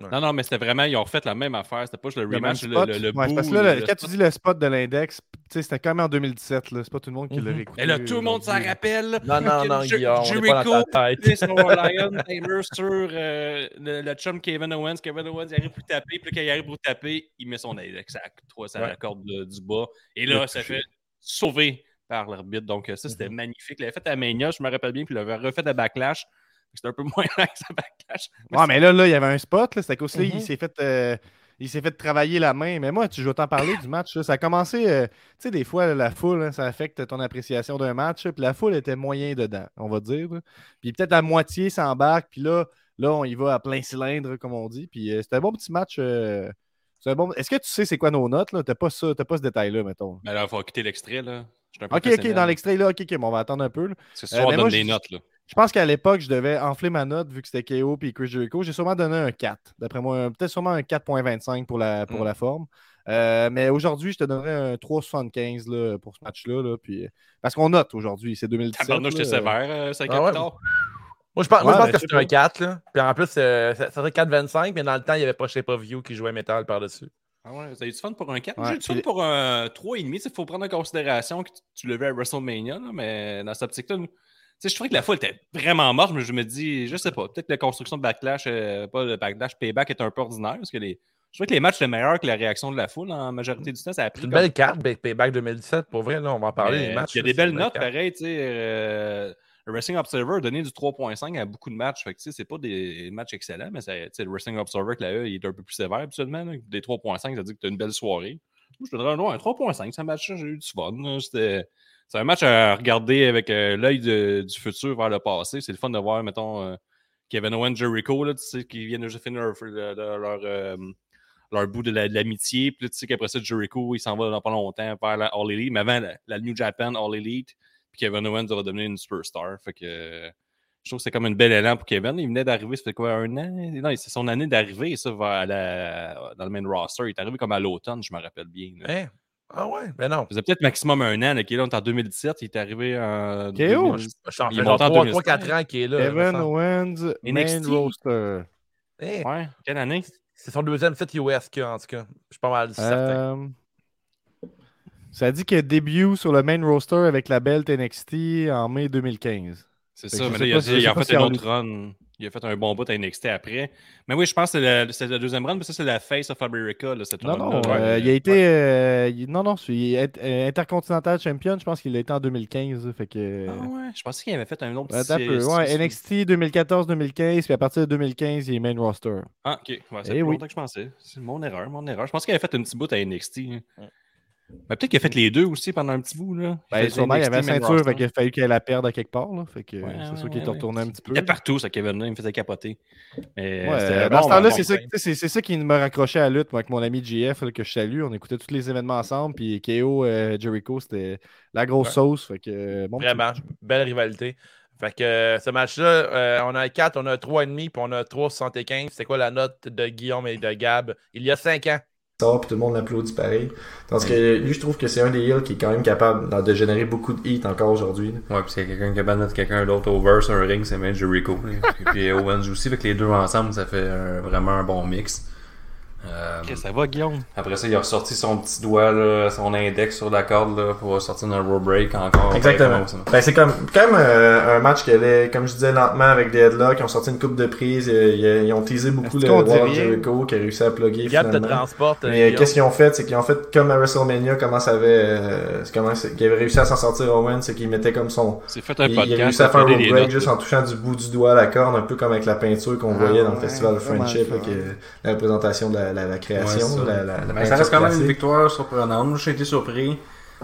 Ouais. Non, non, mais c'était vraiment, ils ont refait la même affaire. C'était pas juste le rematch, le, spot? le, le Ouais, c'est parce que là, le- quand tu dis le spot de l'index, tu sais, c'était quand même en 2017. là. C'est pas tout le monde qui l'a Mhm. réécouté. Et là, tout le monde s'en rappelle. Non, non, non, Jer- Guillaume, on n'est pas dans ta tête. Chris Lion Taylor sur euh, le, le chum Kevin Owens. Kevin Owens, il arrive pour taper. Puis quand il arrive pour taper, il met son index à 3 à Ouais. la corde de- du bas. Et là, ça fait sauver par l'arbitre. Donc, ça, c'était Mhm. magnifique. Il l'avait fait à Mania, je me rappelle bien. Puis il l'avait refait à Backlash. C'était un peu moins lent que ça Backlash. Ouais, mais là, là, il y avait un spot. là, C'était qu'aussi, Mhm. il s'est fait. euh, il s'est fait travailler la main. Mais moi, tu veux t'en parler du match. là. Ça a commencé, euh, tu sais, des fois, la foule, hein, ça affecte ton appréciation d'un match. Puis la foule était moyen dedans, on va dire. là. Puis peut-être à moitié, ça embarque. Puis là, là, on y va à plein cylindre, comme on dit. Puis euh, c'était un bon petit match. euh, c'est un bon... Est-ce que tu sais c'est quoi nos notes? là? T'as pas ça, t'as pas ce détail-là, mettons. Mais là, il faut quitter l'extrait. là. Je suis un peu Ok, ok, dans l'extrait là, ok, ok, bon, on va attendre un peu. là. C'est ce Euh, soir, on mais donne moi, des je- notes. Là. Je pense qu'à l'époque, je devais enfler ma note vu que c'était KO puis Chris Jericho. J'ai sûrement donné un 4. D'après moi, peut-être sûrement un 4.25 pour la, pour Mm. la forme. Euh, mais aujourd'hui, je te donnerais un 3.75 là, pour ce match-là. là, puis, parce qu'on note aujourd'hui, c'est 2017. Tabarnouche, j'étais là. sévère, euh, 5 Ah ans ouais. Moi, je pense, moi, je pense ben, que je c'était sais un 4. Là. Puis en plus, euh, ça, serait 4,25, mais dans le temps, il n'y avait pas Shape of You qui jouait métal par-dessus. Ah ouais, ça a eu du fun pour un 4. Ouais, J'ai eu du fun pour un 3,5. Il faut prendre en considération que tu, tu le à WrestleMania, là, mais dans cette optique-là, nous- sais, je trouvais que la foule était vraiment morte, mais je me dis, je sais pas, peut-être que la construction de Backlash, euh, pas le Backlash, Payback est un peu ordinaire, parce que les, je trouvais que les matchs étaient meilleurs que la réaction de la foule en majorité du temps. Ça a pris C'est une comme- belle carte, Payback 2017. Pour vrai, là, on va en parler. Les matchs, Il y a des belles notes, pareil. tu sais, euh, le Wrestling Observer a donné du 3.5 à beaucoup de matchs. Fait que, c'est pas des matchs excellents, mais ça- le Wrestling Observer, que là, il est un peu plus sévère habituellement. là. Des 3.5, ça dit que tu as une belle soirée. Moi, je te donnerais un, ouais, un 3.5. C'est un match, j'ai eu du fun. C'était- C'est un match à regarder avec euh, l'œil du futur vers le passé. C'est le fun de voir, mettons, euh, Kevin Owens, Jericho, tu sais, qui viennent juste finir leur, euh, leur bout de la- de l'amitié. Puis tu sais qu'après ça, Jericho, il s'en va dans pas longtemps vers la All Elite. Mais avant, la, New Japan All Elite. Puis Kevin Owens va devenir une superstar. Fait que je trouve que c'est comme une belle élan pour Kevin. Il venait d'arriver, ça fait quoi, un an? Non, c'est son année d'arrivée, ça, la- dans le main roster. Il est arrivé comme à l'automne, je me rappelle bien. Hein? Ah ouais? Ben non. Ça faisait peut-être maximum un an. Là, qui est là, on est en 2017. Il est arrivé en. KO? 2000. Je en Il est monté en 3-4 2016. ans qu'il est là. semble. Owens, main NXT. roster. Hein? Ouais, quelle année? C'est son deuxième site US, qu'il a, en tout cas. Je suis pas mal certain. Euh, ça dit qu'il début sur le main roster avec la belt NXT en mai 2015. C'est ça, mais là, il pas a, pas fait si un on autre run. Il a fait un bon bout à NXT après. Mais oui, je pense que c'est la, la deuxième run, mais ça, c'est la Face of America, là, cette Non, non, Ouais. euh, il a été. euh, il- non, non, est euh, Intercontinental Champion, je pense qu'il a été en 2015. Fait que. Ah ouais, je pensais qu'il avait fait un autre petit- peu. petit- Ouais, NXT 2014-2015, puis à partir de 2015, il est main roster. Ah, ok. Ouais, c'est Eh oui. longtemps que je pensais. C'est mon erreur, mon erreur. Je pense qu'il avait fait un petit bout à NXT. hein. Mais peut-être qu'il a fait les deux aussi pendant un petit bout. Là. Ben, faisait sûrement, il y avait la ceinture, fait qu'il a fallu qu'elle la perde à quelque part. Là, fait que Ouais, c'est ouais, sûr qu'il est ouais, retourné un petit peu. Il était partout, ça, Kevin. Là. Il me faisait capoter. Mais, bon, ce temps-là, c'est ça, qui me raccrochait à la lutte, moi, avec mon ami JF, là, que je salue. On écoutait tous les événements ensemble, puis KO, euh, Jericho, c'était la grosse Ouais. sauce. Fait que, euh, bon Vraiment, belle rivalité. Fait que euh, ce match-là, euh, on a 4, on a 3,5, puis on a 3,75. C'est quoi la note de Guillaume et de Gab? Il y a 5 ans? Sort puis tout le monde l'applaudit pareil. Tandis que lui, je trouve que c'est un des heels qui est quand même capable de générer beaucoup de hits encore aujourd'hui. Ouais, puis a quelqu'un capable de mettre quelqu'un d'autre over sur un ring, c'est même Jericho. puis, Owens aussi, avec les deux ensemble, ça fait vraiment un bon mix. Euh, Ok, ça va, Guillaume. après ça, il a ressorti son petit doigt, là, son index sur la corde là, pour sortir un row break encore. Exactement. Ben, c'est comme, quand même euh, un match qui allait, comme je disais, lentement avec des headlocks. Ils ont sorti une coupe de prise. euh, Ils, ils ont teasé beaucoup le rien? Jericho qui a réussi à plugger te finalement. transporte. Mais euh, qu'est-ce qu'ils ont fait, c'est qu'ils ont fait comme à WrestleMania, comment ça avait, euh, comment c'est- qu'il avait réussi à s'en sortir Owen, c'est qu'il mettait comme son, C'est fait un il, podcast. il a réussi à faire un des break notes, juste en touchant du bout du doigt à la corde, un peu comme avec la peinture qu'on Ah voyait dans le festival Friendship, là, fun. qui est la représentation de la, la, la création, Ouais, ça. la, la, la Ben, ça reste quand même une victoire surprenante. Moi, j'ai été surpris.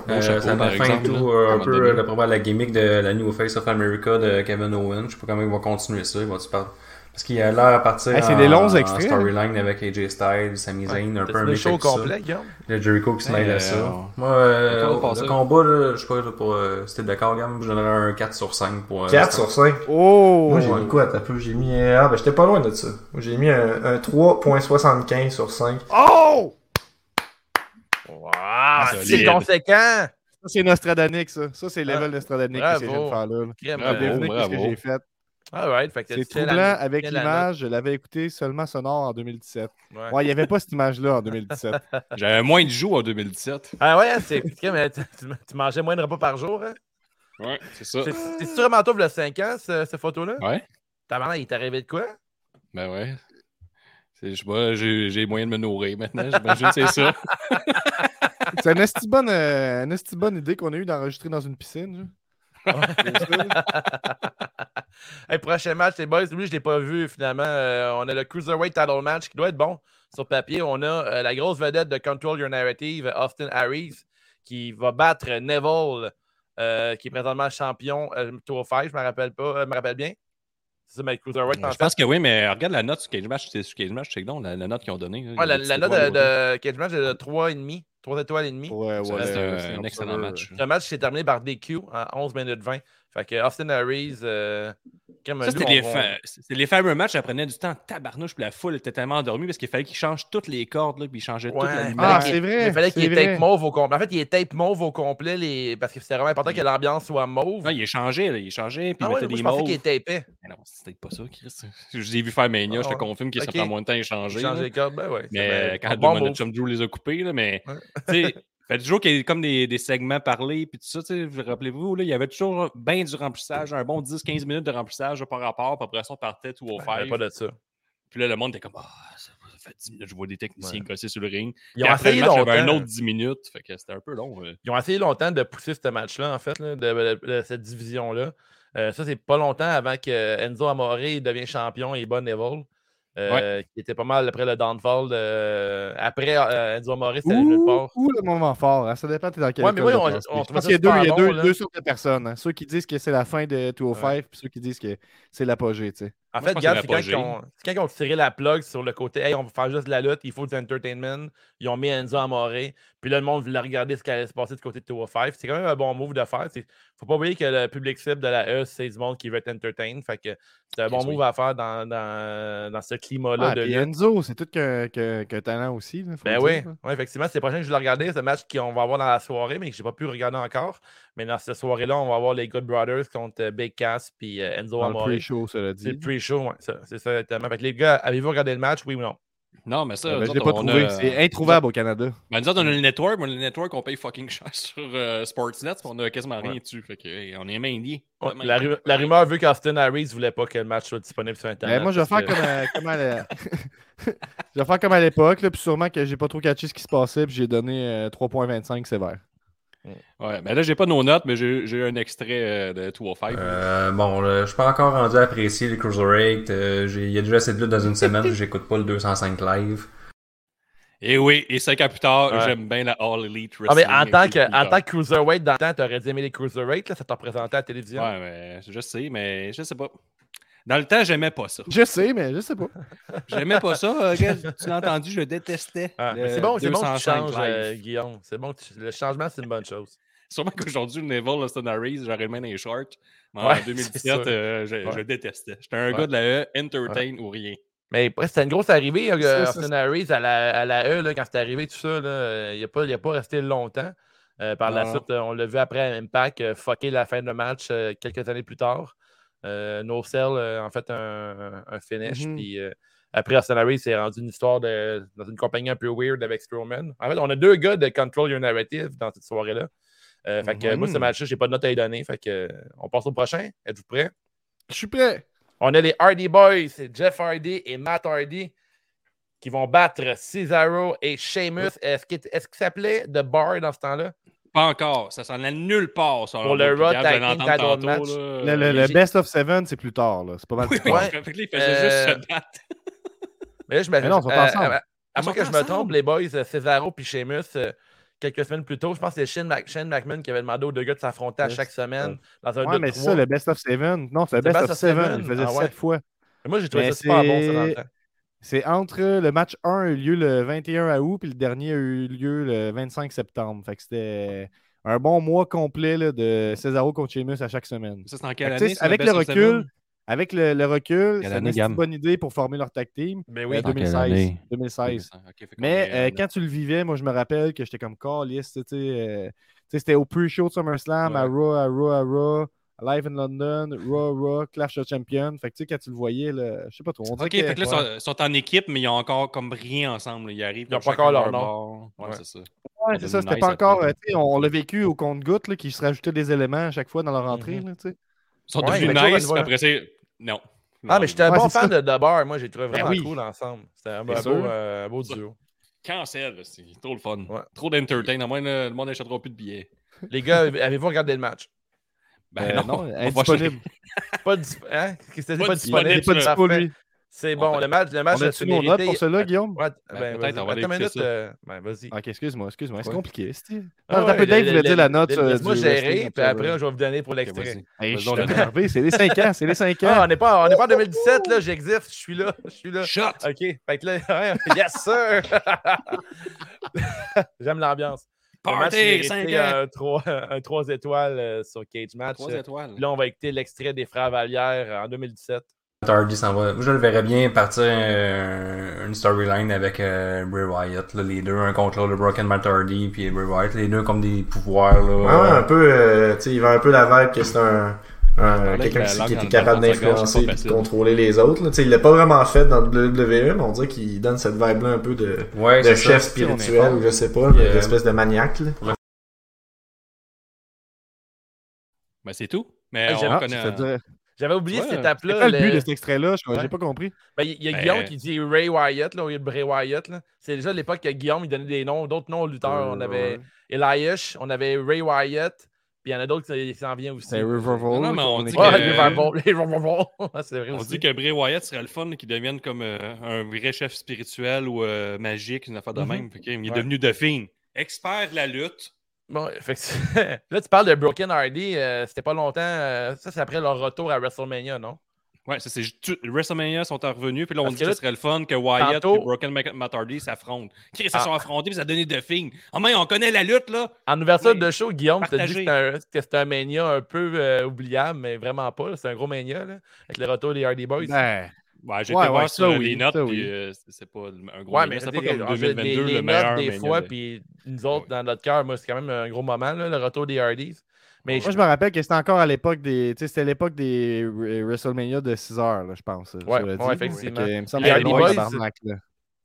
Euh, chapeau, ça m'a fait exemple, tout euh, un peu la, gimmick de la New Face of America de Kevin Owens. Je sais pas comment il va continuer ça. Il va par... Parce qu'il a l'air à partir Hey, c'est en, des longs en extraits, storyline avec AJ Styles, Sami Zayn, un peu un le mix show ça. complet, Guillaume? Le Jericho qui se mêle Euh, à ça. on- Moi, euh, le combat, là, je sais pas, pour, euh, c'était d'accord, Gam, je donnerais un 4 sur 5 pour. euh, 4 ça. sur 5. Oh! Moi, j'ai mis quoi? T'as peu, j'ai mis, euh, ah, ben, j'étais pas loin de ça. Moi, J'ai mis un, un 3.75 sur 5. Oh! Wow, solide. c'est conséquent! Ça, c'est Nostradanic, ça. Ça, c'est Ah, level Nostradanic que bravo. je viens de faire là. Bravo, qu'est-ce que bravo. j'ai fait. Fait que C'est troublant avec l'image. Je l'avais écouté seulement sonore en 2017. note? Ouais. Ouais, il n'y avait pas cette image-là en 2017. J'avais moins de joues en 2017. Ah ouais, c'est crème, mais tu, tu- mangeais moins de repas par jour, hein? Ouais, c'est ça. C'est c'est sûrement toi, il y a 5 ans, ce- cette photo-là? Ouais. Ta maman, il t'est arrivé de quoi? Ben ouais. C'est- Je sais pas, j'ai moyen de me nourrir maintenant. J'imagine que c'est ça. c'est une euh, une bonne idée qu'on a eu d'enregistrer dans une piscine. Genre. hey, prochain match, les boys, lui, je l'ai pas vu finalement. Euh, on a le Cruiserweight Title Match qui doit être bon. sur papier, on a euh, la grosse vedette de Control Your Narrative, Austin Harris, qui va battre Neville, euh, qui est présentement champion Tour 5, je me rappelle pas, euh, me rappelle bien. C'est ça, mais Cruiserweight, Je fait. pense que oui, mais regarde la note sur Cage Match. C'est sur Cage Match, c'est donc la, la note qu'ils ont donnée. Ouais, la, note de, de Cage Match est de 3,5. 3 étoiles et demie. Ouais, ouais, c'est un un excellent peu- match. Le match s'est terminé par DQ en 11 minutes 20. Fait que Austin Harris, euh, comme Ça, c'était les, fa- c'était les fameux matchs, ça prenait du temps tabarnouche, puis la foule était tellement endormie parce qu'il fallait qu'ils changent toutes les cordes, là, puis toute la Ouais, lumière. Ah, il- c'est vrai, Il fallait qu'il c'est y ait tape mauve au complet. En fait, il est tape mauve au complet les... parce que c'était vraiment important que l'ambiance soit mauve. Non, il est changé, là, il est changé, puis ah il ouais, mettait moi, des je pensais mauves. qu'il était épais. Mais non, c'est peut-être pas ça, Chris. Je les ai vus faire Mania, je Ah te ouais. confirme que ça Ok. prend moins de temps à échanger. Changer là. les cordes, ben ouais. Mais quand bon Drew les a coupés, là, mais Ouais. tu sais, fait toujours qu'il y a comme des, des segments parlés, puis tout ça, tu sais, vous rappelez-vous, là, il y avait toujours bien du remplissage, un bon 10-15 minutes de remplissage par rapport, puis après ça, on partait tout au avait five. pas de ça. Puis là, le monde était comme, ah, ça, ça fait 10 minutes, je vois des techniciens Ouais. sur le ring. Ils Puis ont après le match, longtemps. un autre 10 minutes, fait que c'était un peu long. euh. Ils ont essayé longtemps de pousser ce match-là, en fait, là, de, de- de cette division-là. Euh, ça, c'est pas longtemps avant que Enzo Amore devienne champion et bat Neville. Euh, qui était pas mal après le downfall. de- Après euh, Enzo Amore, c'était Ou, part. ou le moment fort, hein, ça dépend t'es dans quel Ouais, mais oui, on- on Je trouvait pense ça qu'il y a, deux, il y a deux, bon, là. deux sortes de personnes. hein. Ceux qui disent que c'est la fin de 205, puis ceux qui disent que c'est l'apogée. tu sais. En Moi, fait, regarde, que c'est quand, ils ont- c'est quand ils ont tiré la plug sur le côté Hey, on va faire juste de la lutte, il faut du entertainment. Ils ont mis Enzo Amore. Puis là, le monde voulait regarder ce qui allait se passer du côté de 205. C'est quand même un bon move de faire. Il faut pas oublier que le public cible de la E, c'est du monde qui veut être entertain. Fait que c'est un bon move oui. à faire dans, dans, dans ce climat-là Ah, de lutte. Enzo, c'est tout qu'un qu'un- qu'un talent aussi. là, Ben oui, ouais, effectivement, c'est le prochain que je vais regarder. C'est un match qu'on va avoir dans la soirée, mais que je n'ai pas pu regarder encore. Mais dans cette soirée-là, on va avoir les Good Brothers contre euh, Big Cass puis euh, Enzo Dans le Amore. pre-show, cela C'est le dit. pre-show, ouais, ça, c'est ça exactement. Fait que les gars, avez-vous regardé le match, oui ou non? Non, mais ça, Ben, nous je l'ai autres, pas on trouvé. a- C'est introuvable au Canada. Ben, nous autres, on a le network, mais le network, on paye fucking cher sur euh, Sportsnet, puis on a quasiment rien Ouais. dessus. Fait que, hey, on est main. Ouais, la, ru- la rumeur veut qu'Austin Harris ne voulait pas que le match soit disponible sur Internet. Ben, moi, je vais faire que- comme à, comme à la- je vais faire comme à l'époque, puis sûrement que j'ai pas trop catché ce qui se passait, puis j'ai donné euh, 3.25 sévère. Ouais, ben là, j'ai pas nos notes, mais j'ai un extrait euh, de 205. Euh, bon, je suis pas encore rendu à apprécier les Cruiserweight. Euh, j'ai- Il y a déjà assez de lutte dans une semaine, j'écoute pas le 205 live. Et oui, et cinq ans plus tard, Ouais. j'aime bien la All Elite Ah, mais Wrestling. en tant, que, en lutteurs. tant que cruiserweight, dans le temps, tu aurais dû aimer les cruiserweights, là, ça t'a représenté à la télévision? Ouais, mais je sais, mais je sais pas. Dans le temps, j'aimais pas ça. Je sais, mais je sais pas. J'aimais pas ça. euh, regarde, tu l'as entendu, je détestais. Ah, c'est bon, c'est bon que tu 205 changes, euh. Guillaume. C'est bon, que tu- le changement, c'est une bonne chose. Sûrement qu'aujourd'hui, le Neville, Austin Harris, j'aurais dans les shorts. Mais Ouais, en c'est 2017, sûr. euh, je, détestais. J'étais un Ouais. gars de la E, entertain ou rien. Mais c'était une grosse arrivée, Austin Harris à la, à la E, là, quand c'est arrivé, tout ça. là, il n'a pas, il a pas resté longtemps. Euh, par la suite, on l'a vu après à Impact, fucker la fin de match euh, quelques années plus tard. Euh, no Cell, euh, en fait, un, un finish. Mhm. Puis euh, après, Harris s'est rendu une histoire de, dans une compagnie un peu weird avec Strowman. En fait, on a deux gars de Control Your Narrative dans cette soirée-là. Euh, fait que, moi, ce Mhm. match-là, j'ai pas de note à y donner. Fait que, on passe au prochain. Êtes-vous prêts? Je suis prêt. On a les Hardy Boys, c'est Jeff Hardy et Matt Hardy qui vont battre Cesaro et Sheamus. Est-ce qu'il qu'il s'appelait The Bar dans ce temps-là? Pas encore. Ça s'en allait nulle part. Ça, Pour le tantôt, là. Le, le- le j'ai- Best of Seven, c'est plus tard. là. C'est pas mal Oui, plus oui, tard. Ouais. fait que là, il faisait Euh, juste se battre. Mais là, je me Mais non, euh, ensemble. à- moins que je me trompe, les boys, euh, Cesaro et Sheamus, euh, quelques semaines plus tôt, je pense que c'est Shane, Mac- Shane McMahon qui avait demandé aux deux gars de s'affronter à chaque semaine dans un Ouais, mais c'est ça, le Best of Seven. Non, c'est le Best Best of Seven. Seven? Il faisait Ah ouais. sept fois. Mais Moi, j'ai trouvé Mais ça super bon, ça, dans le temps. C'est entre le match 1 a eu lieu le 21 août, puis le dernier a eu lieu le 25 septembre. Fait que c'était un bon mois complet là, de Cesaro contre Sheamus à chaque semaine. Ça, c'est en quelle année? avec le recul, avec le, le recul, c'est une bonne idée pour former leur tag team. Mais Euh, oui. En quelle 2016. année? 2016. Ok, fait qu'on Mais euh, euh, quand tu le vivais, moi, je me rappelle que j'étais comme tu sais. euh, C'était au pre-show de SummerSlam, à. Raw, à Raw, à Raw, Live in London, Raw, Raw, Clash of Champions. Fait que tu sais, quand tu le voyais, là, je sais pas trop. On Ok, fait que- là, ils sont, sont en équipe, mais ils ont encore comme rien ensemble. Ils arrivent. Ils ont comme pas encore leur nom. Ouais, Ouais. c'est ça. Ouais, c'est ça, c'était Nice, pas encore. puis- euh, tu sais, on l'a vécu au compte-goutte, là, qui se rajoutait des éléments à chaque fois dans leur entrée. Mhm. là, tu sais. Ils sont Ouais, devenus nice, après, c'est. Non. Ah, mais j'étais un Ouais, bon fan ça. de The Bar. Moi, j'ai trouvé vraiment oui. cool ensemble. C'était un, beau, euh, beau duo. Cancel, là, c'est trop le fun. Ouais. Trop d'entertain. À moins le, le monde n'achètera plus de billets. Les gars, avez-vous regardé le match? Ben Euh, non, non, indisponible. Pas, dis- hein? Qu'est-ce que c'était Pas pas disponible, Il est disponible? pas dispo, Parfait. lui. C'est bon, le match, le match On a a-tu nos notes pour cela, Guillaume? Ouais, Ben, ben, peut-être, on va aller une minute. euh, ben, vas-y. Ok, excuse-moi, excuse-moi. C'est Ouais. compliqué, c'est. Ah ouais, le- voulait le- dire la note. euh, Laisse-moi du gérer, puis après, Observer. je vais vous donner pour l'extrait. je suis le- énervé, c'est les 5 ans, c'est les 5 Ah, ans. on n'est pas, on n'est pas en 2017, là, j'existe, je suis là, je suis là. Shot! OK, fait que là, ouais, yes sir! J'aime l'ambiance. Le match Party, méritait 5 ans! un 3, un 3 étoiles euh, sur Cage Match. Trois étoiles. Puis Là, on va écouter l'extrait des frères Vallière euh, en 2017. Matt Hardy s'en va. Je le verrais bien partir euh, une storyline avec euh, Bray Wyatt, là, les deux, un contre l'autre, le Broken Matt Hardy puis Bray Wyatt, les deux comme des pouvoirs. Là, Ouais, un peu, euh, tu sais, il va un peu la vibe que c'est un, un- parlait quelqu'un qui, était le capable d'influencer c'est et de contrôler les autres. Là. Tu sais, il l'a pas vraiment fait dans le WWE, mais on dirait qu'il donne cette vibe-là un peu de, Ouais, de c'est chef ça. spirituel ou je sais pas, Puis, euh, d'espèce de maniaque. Là. Ben, c'est tout. Mais on Ah, dire- J'avais oublié Ouais, cette C'est étape-là. quoi le but de cet extrait-là? Je Ouais. J'ai pas compris. Ben, Il y a Ben, Guillaume euh, qui dit Ray Wyatt, là, au lieu de Bray Wyatt. là. C'est déjà à l'époque que Guillaume il donnait des noms, d'autres noms aux lutteurs. on avait Elias, on avait Ray Wyatt, puis il y en a d'autres qui s'en viennent aussi. C'est Riverval. Non, non, mais on dit que- les Riverval. c'est vrai On aussi. dit que Bray Wyatt serait le fun qu'il devienne comme euh, un vrai chef spirituel ou euh, magique, une affaire de Mhm. même. Il est Ouais. devenu The Fiend. Expert de la lutte. Bon, fait que là, tu parles de Broken Hardy. euh, C'était pas longtemps. euh, ça, c'est après leur retour à WrestleMania, non? Ouais, ça c'est WrestleMania sont revenus, puis là on Parce dit que ce serait le fun que Wyatt tantôt- et Broken Hardy s'affrontent. Chris, ils se Ah. sont affrontés, puis ça a donné The Fiend. Oh mais on connaît la lutte là. En ouverture de show, Guillaume, tu as dit que c'était un, un Mania un peu euh, oubliable, mais vraiment pas. C'est un gros Mania, là, avec le retour des Hardy Boys. Ben, Ouais, j'ai Ouais, été ouais, voir ça, sur oui, les notes, oui. euh, c'est- pas un gros Ouais, Mania. mais C'est pas comme en fait, 2022 les, les le meilleur notes des Mania fois, de- puis nous autres, dans notre cœur, moi, c'est quand même un gros moment, là, le retour des Hardys. Mais moi, je me rappelle que c'était encore à l'époque des. Tu sais, c'était l'époque des WrestleMania de 6 heures, là, je pense. Ouais, ouais, effectivement. Fait que, il me semble Les Hardy Boys,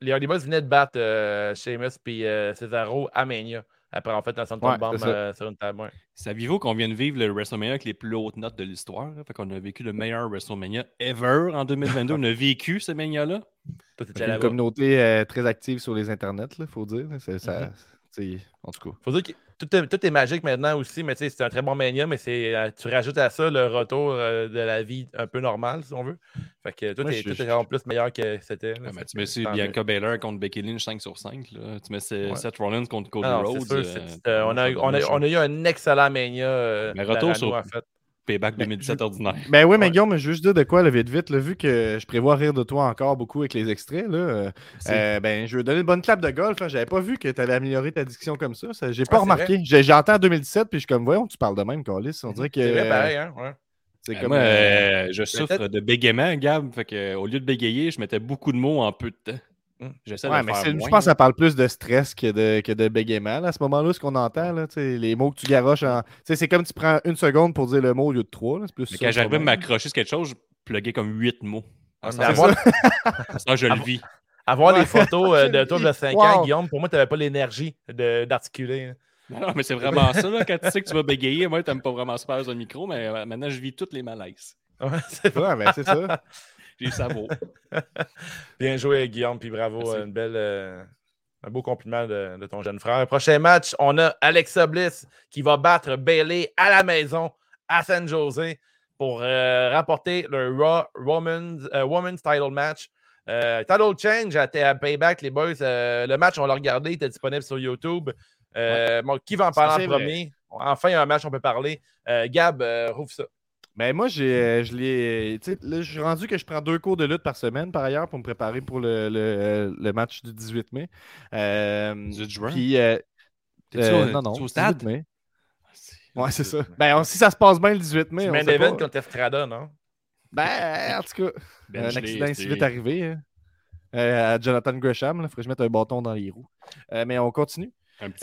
les Hardy Boys venaient de battre euh, Sheamus puis euh, Cesaro à Mania. Après, en fait, un centre Ouais, bomb euh, sur une table. ouais. Saviez-vous qu'on vient de vivre le WrestleMania avec les plus hautes notes de l'histoire? Fait qu'on a vécu le meilleur WrestleMania ever en 2022. on a vécu ce Mania-là. Une communauté euh, très active sur les internets, il faut dire. ça, Mhm. sais, en tout cas. Faut dire que tout est, tout est magique maintenant aussi, mais tu sais, c'est un très bon Mania, mais c'est, euh, tu rajoutes à ça le retour euh, de la vie un peu normale, si on veut. Fait que tout, Moi, est, je- tout est en plus meilleur que c'était. là. Ah, tu mets Bianca Belair contre Becky Lynch 5 sur 5. Là. Tu mets Ouais. Seth Rollins contre Cody Ah c'est Rhodes. euh, euh, on, a, on, a, on a eu un excellent Mania. euh, Mais retour sur- en fait. Payback 2017 ordinaire. Ben oui, mais Ouais. Guillaume, je veux juste dire de quoi, là, vite, vite. là, vu que je prévois rire de toi encore beaucoup avec les extraits, là, euh, euh, ben, je veux donner une bonne clap de golf. hein. J'avais pas vu que tu avais amélioré ta diction comme ça. ça j'ai pas Ouais, c'est remarqué. J'ai- J'entends en 2017, puis je suis comme, voyons, tu parles de même, Carlis. On dirait que. C'est vrai, pareil, hein? ouais. c'est Ben, comme. moi, euh, je souffre de bégaiement, Gab. Fait que, au lieu de bégayer, je mettais beaucoup de mots en peu de temps. Hum. J'essaie Ouais, de mais faire c'est- moins. je pense que ça parle plus de stress que de, que de bégaiement. là, à ce moment-là, ce qu'on entend, là, tu les mots que tu garoches en. tu C'est comme tu prends une seconde pour dire le mot au lieu de trois. là, C'est plus Mais ça, quand j'arrivais à m'accrocher sur quelque chose, je pluguais comme 8 mots. Ça, c'est avoir, ça, je le vis. avoir des photos euh, de toi de 5 ans. Guillaume, pour moi, tu n'avais pas l'énergie de- d'articuler. hein. Non, mais c'est vraiment ça. Là, quand tu sais que tu vas bégayer, moi, t'aimes pas vraiment se faire le micro, mais euh, maintenant, je vis tous les malaises. Ouais, c'est Ouais, mais c'est ça. Bien joué, Guillaume, puis bravo. Merci. euh, Une belle, euh, un beau compliment de, de ton jeune frère. Prochain match, on a Alexa Bliss qui va battre Bailey à la maison à San Jose pour euh, rapporter le Raw Women's, euh, Women's Title Match. Title Change à, à Payback, les boys. Le match, on l'a regardé, il était disponible sur YouTube. Bon, qui va en parler en vrai. premier? Enfin, il y a un match, on peut parler. Gab, rouvre ça. Ben moi, j'ai, euh, je l'ai. tu sais, là, je suis rendu que je prends deux cours de lutte par semaine, par ailleurs, pour me préparer pour le, le, le match du 18 mai. Euh, 18 juin? Puis, euh, euh, au- non, non, au 18 stade? mai. Ouais, c'est ça. Ben, on- si ça se passe bien le 18 mai, Tu on mets pas. contre Estrada, non? Ben, en tout cas, Ben, un accident si vite arrivé. hein. Euh, à Jonathan Gresham, il faudrait que je mette un bâton dans les roues. Euh, mais on continue.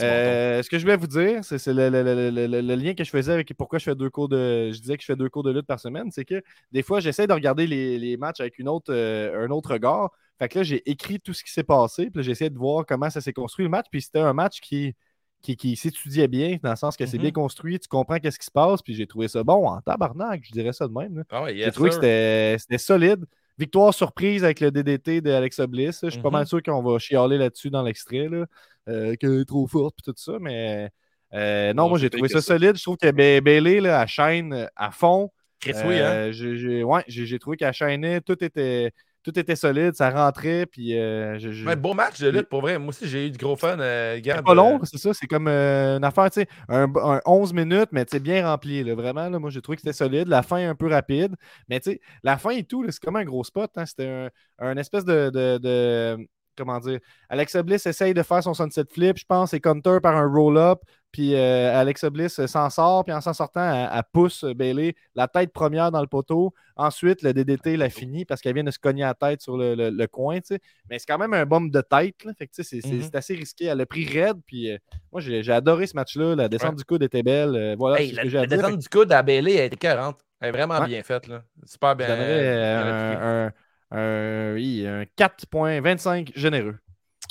Euh, ce que je voulais vous dire, c'est le, le- le- le- le- le lien que je faisais avec pourquoi je fais deux cours de. Je disais que je fais deux cours de lutte par semaine, c'est que des fois, j'essaie de regarder les, les matchs avec une autre, euh, un autre regard. Fait que là, j'ai écrit tout ce qui s'est passé, puis essayé de voir comment ça s'est construit le match. Puis c'était un match qui, qui, qui s'étudiait bien, dans le sens que c'est Mhm. bien construit, tu comprends qu'est-ce qui se passe, puis j'ai trouvé ça bon en tabarnak, je dirais ça de même. Ah ouais, J'ai trouvé que sir. c'était c'était solide. Victoire surprise avec le DDT de Alexa Bliss. Je suis pas Mhm. mal sûr qu'on va chialer là-dessus dans l'extrait, là, euh, qu'elle est trop forte et tout ça, mais euh, non, moi j'ai trouvé ça solide. Je trouve que Ba- Bailey, là, elle chaîne à fond. Chris, oui, hein? Euh, j'ai- ouais, trouvé qu'elle chaînait. Tout était, tout était solide, ça rentrait. Puis, euh, je- je- Ouais, beau match de lutte, pour vrai. Moi aussi, j'ai eu du gros fun. euh, c'est pas long, euh, c'est ça. C'est comme euh, une affaire, tu sais, un, un 11 minutes, mais tu bien rempli. là, vraiment, là, moi, j'ai trouvé que c'était solide. La fin un peu rapide. Mais tu sais, la fin et tout, c'est comme un gros spot. hein, C'était un, un espèce de, de- de- Comment dire Alexa Bliss essaye de faire son sunset flip, je pense, et counter par un roll-up. Puis euh, Alexa Bliss euh, s'en sort, puis en s'en sortant, elle, elle pousse Bailey la tête première dans le poteau. Ensuite, le DDT l'a fini parce qu'elle vient de se cogner la tête sur le, le- le coin. tu sais. Mais c'est quand même un bombe de tête. là. Fait que, tu sais, c'est assez risqué. Elle a pris raide. Puis euh, moi, j'ai adoré ce match-là. La descente Ouais. du coude était belle. euh, voilà hey, c'est ce la, que descente du coude à Bailey elle était 40. Elle est vraiment Ouais. bien faite. Là. Super bien. Euh, un, un, un- oui, un 4.25 généreux.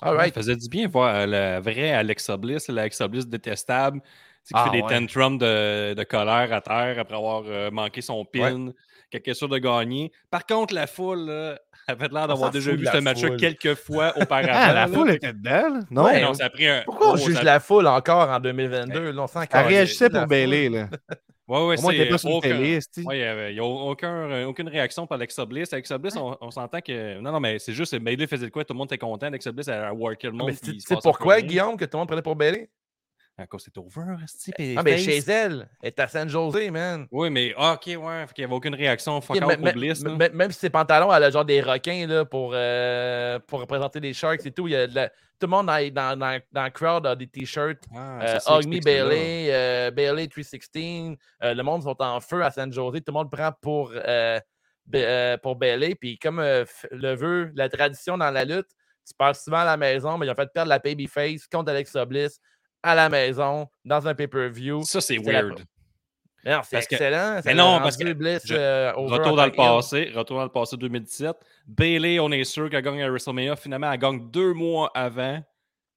All Ouais, right. Ça faisait du bien voir euh, la vraie Alexa Bliss, la Alexa Bliss détestable, qui Ah, fait des ouais. tantrums de, de colère à terre après avoir euh, manqué son pin, est sûr de gagner. Par contre, la foule là, avait l'air d'avoir déjà vu ce match-là quelques fois auparavant. Ah, la là. foule était belle. Non, Ouais, Ouais, non, ça a pris un. Pourquoi on oh, juge ça- la foule encore en 2022? Là, on sent elle qu'elle réagissait pour. Là. Ouais, ouais, Au était pas aucun- esti. Ouais, il n'y a, aucun, euh, aucune réaction par Alexa Bliss. Alexa Bliss, on, on s'entend que. Non, non, mais c'est juste, Bailey faisait de quoi? Tout le monde était content. Alexa Bliss, elle a worké le monde. C'est il pourquoi. Guillaume, que tout le monde prenait pour Bailey? À cause c'est over, Ah, mais chez elle, elle est à San Jose, man. Oui, mais ah, ok, ouais, fait qu'il n'y avait aucune réaction. Fuck Même si ses pantalons, elle a genre des requins là, pour, euh, pour représenter les Sharks et tout. Il y a Tout le monde dans, dans, dans, dans le crowd a des t-shirts. Ah, Euh, Me. Bailey, euh, Bailey 316. euh, le monde sont en feu à San Jose. Tout le monde prend pour, pour Bailey. Puis comme euh, le veut la tradition dans la lutte, tu perds souvent à la maison, mais ils ont fait perdre la Babyface contre Alexa Bliss à la maison, dans un pay-per-view. Ça, c'est la- weird. Non, c'est que- excellent. Mais l'a non, parce que Bliss, je- euh, Retour dans le passé, retour dans le passé 2017. Bailey, on est sûr qu'elle gagne à WrestleMania. Finalement, elle gagne deux mois avant.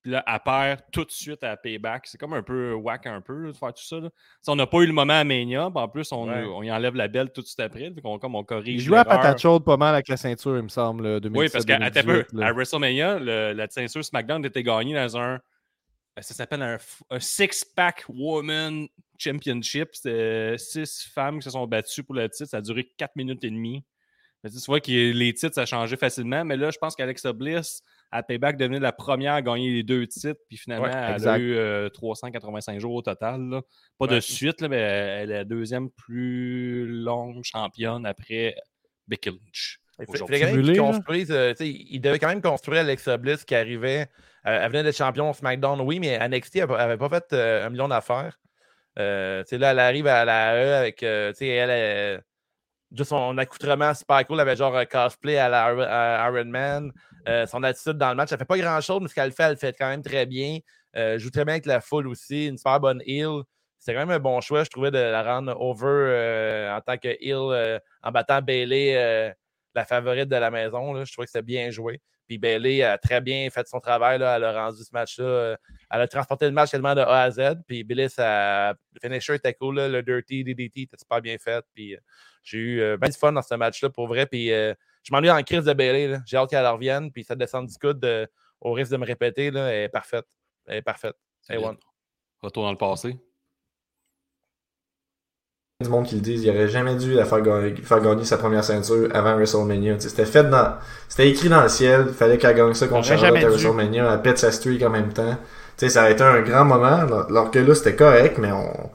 Puis là, elle perd tout de suite à Payback. C'est comme un peu whack un peu là, de faire tout ça. là. Si on n'a pas eu le moment à Mania, puis en plus, on, Ouais. on y enlève la belle tout de suite après. Puis qu'on comme on corrige. Il jouait à patate chaude pas mal avec la ceinture, il me semble. là, Oui, parce qu'à à 2017, peu, 2018, là. à WrestleMania, le- la ceinture SmackDown était gagnée dans un. Euh, Ça s'appelle un, Six-Pack Woman Championship. C'était euh, six femmes qui se sont battues pour le titre. Ça a duré 4 minutes et demie. Mais tu vois que les titres, ça a changé facilement. Mais là, je pense qu'Alexa Bliss, à Payback, devenait la première à gagner les deux titres. Puis finalement, Ouais, elle a eu euh, 385 jours au total. là. Pas de suite, là, mais elle est la deuxième plus longue championne après Becky Lynch. Il euh, sais, il devait quand même construire Alexa Bliss qui arrivait. Elle venait d'être champion SmackDown, oui, mais NXT n'avait pas fait euh, un million d'affaires. Euh, là, elle arrive à la E avec, euh, elle, juste son accoutrement super cool, elle avait genre un cosplay à, la, Iron Man. Son attitude dans le match, elle fait pas grand-chose, mais ce qu'elle fait, elle le fait quand même très bien. Euh, joue très bien avec la foule aussi, une super bonne heel. C'était quand même un bon choix, je trouvais, de la rendre over en tant que heel en battant Bailey, la favorite de la maison. Je trouvais que c'était bien joué. Puis Bailey a très bien fait son travail. Là. Elle a rendu ce match-là. euh, Elle a transporté le match tellement de A à Z. Puis Bailey, ça, le finisher était cool. là. Le dirty DDT était super bien fait. Puis euh, j'ai eu euh, bien du fun dans ce match-là pour vrai. Puis euh, je m'ennuie en crise de Bailey. J'ai hâte qu'elle revienne. Puis ça descend du coude euh, au risque de me répéter. Là, elle est parfaite. Elle est parfaite. Hey, one. Retour dans le passé. Du monde qui le disent, il aurait jamais dû la faire gagner, faire gagner sa première ceinture avant WrestleMania. C'était fait dans, c'était écrit dans le ciel, il fallait qu'elle gagne ça contre Charlotte à. WrestleMania, elle pète sa streak en même temps. Tu sais, ça aurait été un grand moment, alors que là, c'était correct, mais on,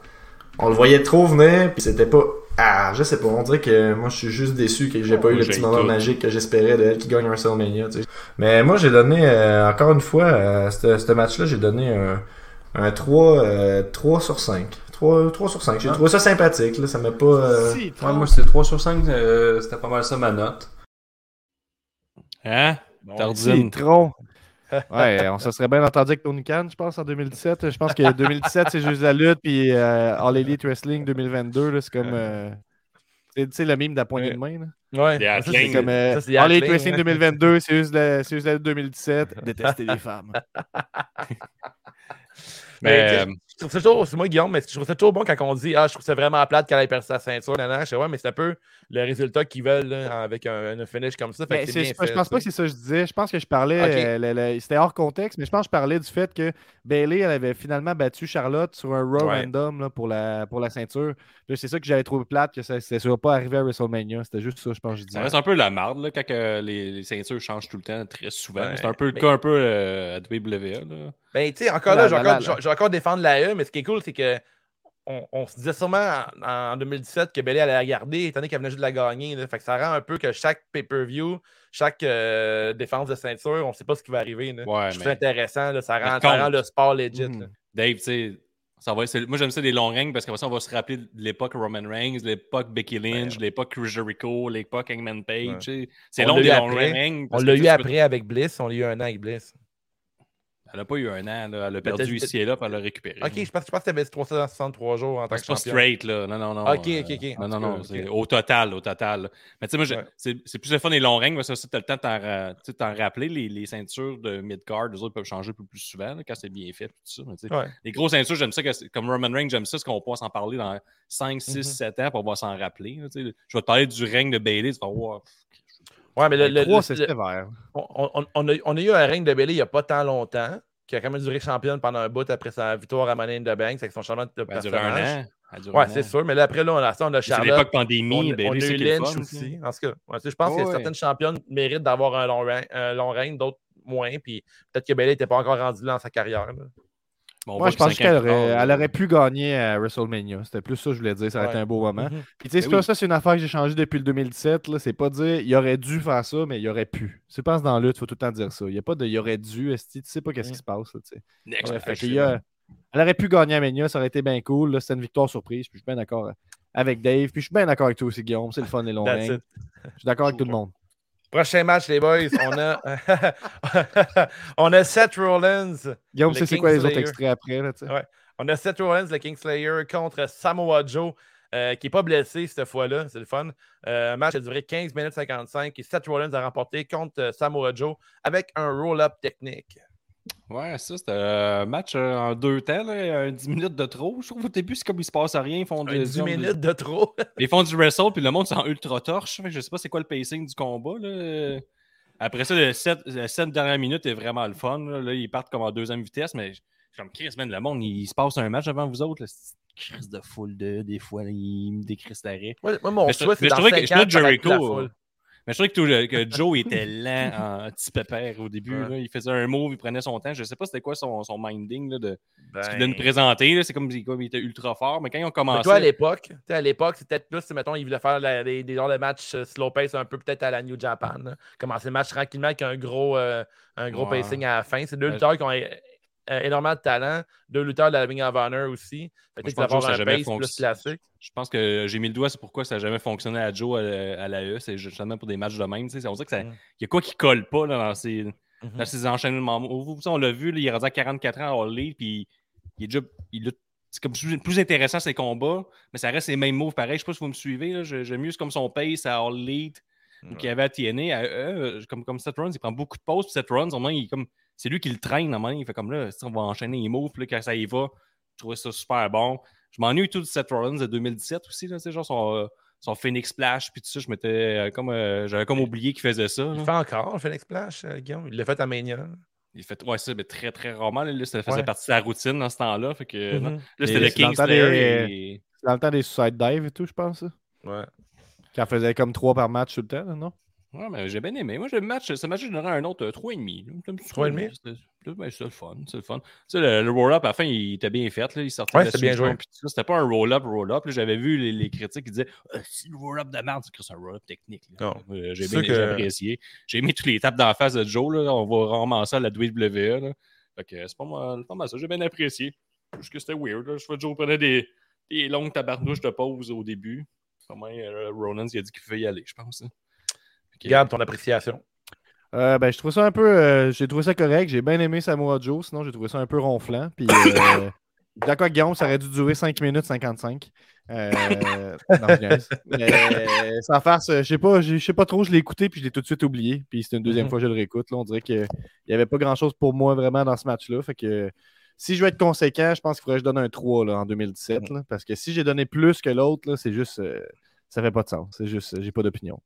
on le voyait trop venir, puis c'était pas, ah, je sais pas, on dirait que moi, je suis juste déçu que j'ai pas eu le petit moment tout. magique que j'espérais de elle qui gagne WrestleMania, tu sais. Mais moi, j'ai donné, euh, encore une fois, à ce ce match-là, j'ai donné un, un 3, euh, 3 sur 5. 3, 3 sur 5. J'ai trouvé ça sympathique, là, ça m'a pas... euh, Si, Ouais, moi, c'était 3 sur 5, euh, c'était pas mal ça ma note. Hein? Tardine. trop. Ouais, on se serait bien entendu avec Tony Khan, je pense, en 2017. Je pense que 2017, c'est juste la lutte, puis euh, All Elite Wrestling 2022, là, c'est comme. euh, c'est- tu sais, le mime de la poignée de main. Là. Ouais. C'est. Comme euh, Ça, All Elite Wrestling hein. 2022, c'est juste la, juste la lutte 2017. Détester les femmes. Mais, Mais, euh, je trouve ça toujours, c'est moi Guillaume, mais je trouve ça toujours bon quand on dit Ah, je trouve ça vraiment plate qu'elle ait perdu sa ceinture. Nan, nan. Je sais, ouais, mais c'est un peu le résultat qu'ils veulent là, avec un, un finish comme ça. Fait Mais que c'est- c'est je, pense pas que c'est ça que je disais. Je pense que je parlais. Euh, le- le- C'était hors contexte, mais je pense que je parlais du fait que Bailey elle avait finalement battu Charlotte sur un Raw Ouais. random là, pour, la, pour la ceinture. C'est ça que j'avais trouvé plate, que ça ne soit pas arrivé à WrestleMania. C'était juste ça, je pense que je disais. Ça reste un peu la marde là, quand que les, les ceintures changent tout le temps, très souvent. Ouais, c'est un peu le mais- cas un peu euh, à WWE. Là. Ben, tu sais, encore là, je la- vais encore, la- je vais- encore défendre la E, mais ce qui est cool, c'est que on, on se disait sûrement en, en 2017 que Belly allait la garder, étant donné qu'elle venait juste de la gagner. là. Fait que ça rend un peu que chaque pay-per-view, chaque euh, défense de ceinture, on ne sait pas ce qui va arriver. là. Ouais, je mais- intéressant. là. Ça, rend, ça contre- rend le sport legit. Mhm. Dave, tu sais, ça va, moi j'aime ça des longs règnes parce qu'après ça, on va se rappeler de l'époque Roman Reigns, l'époque Becky Lynch, l'époque Chris Jericho, l'époque Hangman Page. Ouais. C'est On long des longs règnes. On l'a eu peux- après avec Bliss. On l'a eu un an avec Bliss. Elle n'a pas eu un an, là. elle a perdu ici et là, puis elle l'a récupéré. Ok, je pense, je pense que tu avais 363 jours en tant que C'est pas champion. straight, là. Non, non, non. Ok, euh, ok, ok. Non, non, non. ok. Au total, au total. Mais tu sais, moi, Ouais. c'est plus le fun des longs règnes parce que tu as le temps de t'en rappeler. Les, les ceintures de mid-card, les autres peuvent changer un peu plus souvent là, quand c'est bien fait. Tout ça. Mais Ouais. Les grosses ceintures, j'aime ça. que comme Roman Reigns, j'aime ça, c'est qu'on va s'en parler dans 5, 6, Mhm. 7 ans, on va s'en rappeler. là, je vais te parler du règne de Bailey. Tu vas voir. Ouais, mais le, le- c'est sévère. on, on- on a, on a eu un règne de Bailey il n'y a pas tant longtemps, qui a quand même duré championne pendant un bout après sa victoire à Money in the Bank, c'est son changement de Elle a duré personnage. a Ouais, c'est sûr. Mais là, après, là, on a, ça, on a C'est Charlotte. l'époque On, pandémie. on Bailey, a c'est eu qui est le Lynch fun, aussi. ça. En tout cas, ouais, tu sais, je pense Ouais, que ouais. certaines championnes méritent d'avoir un long, reign- un long règne, d'autres moins. Puis peut-être que Bailey n'était pas encore rendu là dans sa carrière. là. Moi, je pense qu'elle aurait, elle aurait pu gagner à WrestleMania. C'était plus ça que je voulais dire. Ça aurait Ouais. été un beau moment. Mhm. Puis tu sais, c'est Ben oui. ça, c'est une affaire que j'ai changée depuis le 2017. là. C'est pas dire il aurait dû faire ça, mais il aurait pu. Tu penses dans la lutte, il faut tout le temps dire ça. Il n'y a pas de il aurait dû, esti, tu sais pas qu'est-ce qui se passe. là. Next Ouais, fait a- Elle aurait pu gagner à Mania, ça aurait été bien cool. C'était une victoire surprise. Puis je suis bien d'accord avec Dave. Puis je suis bien d'accord avec toi aussi, Guillaume. C'est le fun, règnes. it. Je suis d'accord avec tout le monde. Prochain match, les boys, on a, on a Seth Rollins. Guillaume, tu sais c'est quoi les autres extraits après. Là. Ouais. On a Seth Rollins, le Kingslayer, contre Samoa Joe, euh, qui n'est pas blessé cette fois-là. C'est le fun. Euh, un match a duré 15 minutes 55 et Seth Rollins a remporté contre euh, Samoa Joe avec un roll-up technique. Ouais, ça, c'était un match euh, en deux temps, là, un 10 minutes de trop. Je trouve au début, c'est comme il se passe à rien. Ils font, Un du, 10 ils ont du- minutes de trop. ils font du wrestle, puis le monde c'est en ultra torche. Je sais pas c'est quoi le pacing du combat. Là. Après ça, le 7, le sept dernières minutes est vraiment le fun. Là, Là, ils partent comme en deuxième vitesse, mais je suis comme Chris, man, le monde, il, se passe un match avant vous autres. là. Crise de foule de, des fois, il me décrisse l'arrêt. Moi, mon souhait, c'est dans trouvais que- 5 je trouvais ans, Jericho. Mais je trouvais que, Joe était lent en petit pépère au début. Ouais. là. Il faisait un move, il prenait son temps. Je sais pas c'était quoi son, son minding là, de ce qu'il Ben, voulait nous présenter. là. C'est comme, il était ultra fort. Mais quand ils ont Mais commencé. toi, à l'époque, tu sais, à l'époque, c'était plus, mettons, ils voulaient faire la- des, des genres de matchs euh, slow pace un peu peut-être à la New Japan. là. Commencer le match tranquillement avec un gros, euh, un gros Ouais. pacing à la fin. C'est deux Ouais. lutteurs qui ont euh, euh, énormément de talent. Deux lutteurs de la Ring of Honor aussi. Fait que je pense que ça jamais plus classique. Je pense que j'ai mis le doigt, c'est pourquoi ça n'a jamais fonctionné à Joe à, à la E. C'est justement pour des matchs de même. tu sais. On dirait qu'il Mm. y a quoi qui colle pas là, dans, ces, dans ces enchaînements. On l'a vu, là, il est rendu à 44 ans à All puis il est déjà. il a- c'est comme plus, plus intéressant ses combats, mais ça reste les mêmes moves pareil. Je sais pas si vous me suivez. J'aime mieux comme son pace à All Elite ou qu'il y avait à TNA. À eux, comme, comme Seth Rollins, il prend beaucoup de pauses. Puis Seth Rollins, au moins, il est comme. C'est lui qui le traîne, en Il fait comme là, si on va enchaîner les moves, puis là, quand ça y va, je trouvais ça super bon. Je m'ennuie tout de Seth Rollins de 2017 aussi, là, genre son, son Phoenix Splash, puis tout ça, je m'étais euh, comme, euh, j'avais comme oublié qu'il faisait ça. Il là. fait encore le Phoenix Splash, euh, Guillaume? Il l'a fait à Mania. Il fait, ouais, ça, mais très, très rarement, là, Là, ça faisait Ouais. partie de la routine dans ce temps-là, fait que. Mhm. là, c'était le c'est dans le King temps Slayer des- et- C'est dans le temps des Suicide Dive et tout, je pense. ça. Ouais. Qui en faisait comme trois par match tout le temps, non? Ouais, mais j'ai bien aimé. Moi, j'ai le match, ce match, je donnerais un autre euh, 3,5. là. Un petit 3,5? C'était ben, c'est le fun. C'est le fun. Tu sais, le, le roll-up, à la fin, il était bien fait. Là. Il sortait Ouais, de la c'était bien joué. ça. C'était pas un roll-up, roll-up. J'avais vu les, les critiques qui disaient Ah, si le roll-up de merde, c'est un roll-up technique. Euh, J'ai bien que- apprécié. J'ai mis toutes les tapes la face de Joe. Là. On va ramasser à la WWE. Là. Fait que c'est pas mal, pas mal ça. J'ai bien apprécié. Juste que c'était weird. Là. Je vois Joe prenait des, des longues tabardouches de pause au début. Comment euh, Ronan il a dit qu'il pouvait y aller, je pense. hein. Que- Garde ton appréciation? Euh, ben, je trouve ça un peu. euh, j'ai trouvé ça correct. J'ai bien aimé Samoa Joe. Sinon, j'ai trouvé ça un peu ronflant. Puis, euh, d'accord, Guillaume, ça aurait dû durer 5 minutes 55. Euh, non, je sans farce, je sais pas, je sais pas trop. Je l'ai écouté puis je l'ai tout de suite oublié. Puis c'est une deuxième Mhm. fois que je le réécoute. là. on dirait qu'il n'y avait pas grand chose pour moi vraiment dans ce match-là. Fait que si je veux être conséquent, je pense qu'il faudrait que je donne un 3 là, en 2017. là, parce que si j'ai donné plus que l'autre, là, c'est juste. euh, ça fait pas de sens. C'est juste. J'ai pas d'opinion.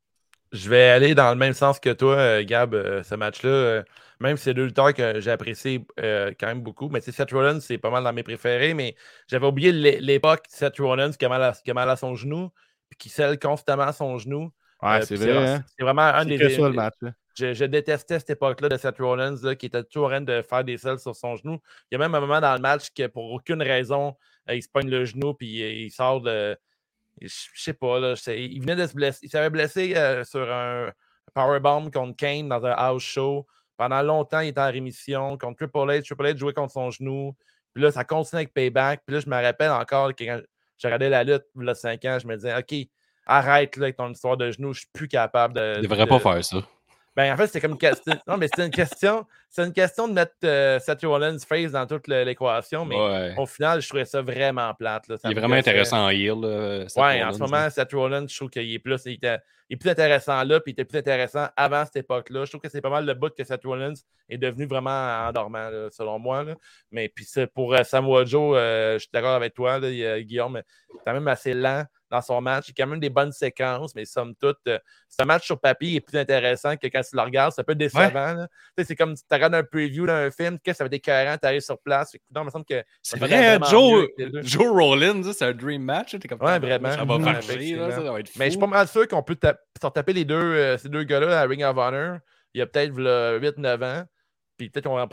Je vais aller dans le même sens que toi, euh, Gab, euh, ce match-là. euh, même si c'est deux lutteurs que j'ai apprécié euh, quand même beaucoup. Mais tu sais, Seth Rollins, c'est pas mal dans mes préférés. Mais j'avais oublié l'é- l'époque de Seth Rollins qui a, mal à, qui a mal à son genou, puis qui scelle constamment son genou. Ouais, Euh, c'est vrai. hein? C'est vraiment un des. le match. Je, je détestais cette époque-là de Seth Rollins là, qui était toujours en train de faire des selles sur son genou. Il y a même un moment dans le match que pour aucune raison, il se pogne le genou puis il sort de. Je sais pas, là, il venait de se blesser. Il s'avait blessé euh, sur un powerbomb contre Kane dans un house show. Pendant longtemps, il était en rémission contre Triple H. Triple H jouait contre son genou. Puis là, ça continue avec Payback. Puis là, je me rappelle encore que quand je regardais la lutte il y a 5 ans, je me disais, OK, arrête là, avec ton histoire de genou, je suis plus capable de. Il devrait de- pas faire ça. Ben, en fait, c'est comme une question. Non, mais c'est une question. C'est une question de mettre euh, Seth Rollins face dans toute l'équation, mais Ouais. au final, je trouvais ça vraiment plate. là. Ça Il est me vraiment intéressant en heel. là, Seth Ouais, en ce moment, Seth Rollins, je trouve qu'il est plus, il était- il est plus intéressant là, puis il était plus intéressant avant cette époque-là. Je trouve que c'est pas mal le bout que Seth Rollins est devenu vraiment endormant, là, selon moi. là. Mais puis pour euh, Samoa Joe, euh, je suis d'accord avec toi, il Guillaume, mais c'est quand même assez lent dans son match. Il y a quand même des bonnes séquences, mais somme toute, euh, ce match sur papier est plus intéressant que quand tu le regardes. C'est un peu décevant. C'est comme si tu regardes un preview d'un film, que ça va être écœurant, tu arrives sur place. Non, il me semble que C'est vrai, vraiment Joe. Joe Rollins, c'est un dream match. T'es comme, Ouais, vraiment. Ça va Mhm. marcher, là, Effectivement. ça va être fou. Mais je suis pas mal sûr qu'on peut tap- se retaper les deux, euh, ces deux gars-là à Ring of Honor. Il y a peut-être 8-9 ans. Puis peut-être qu'on va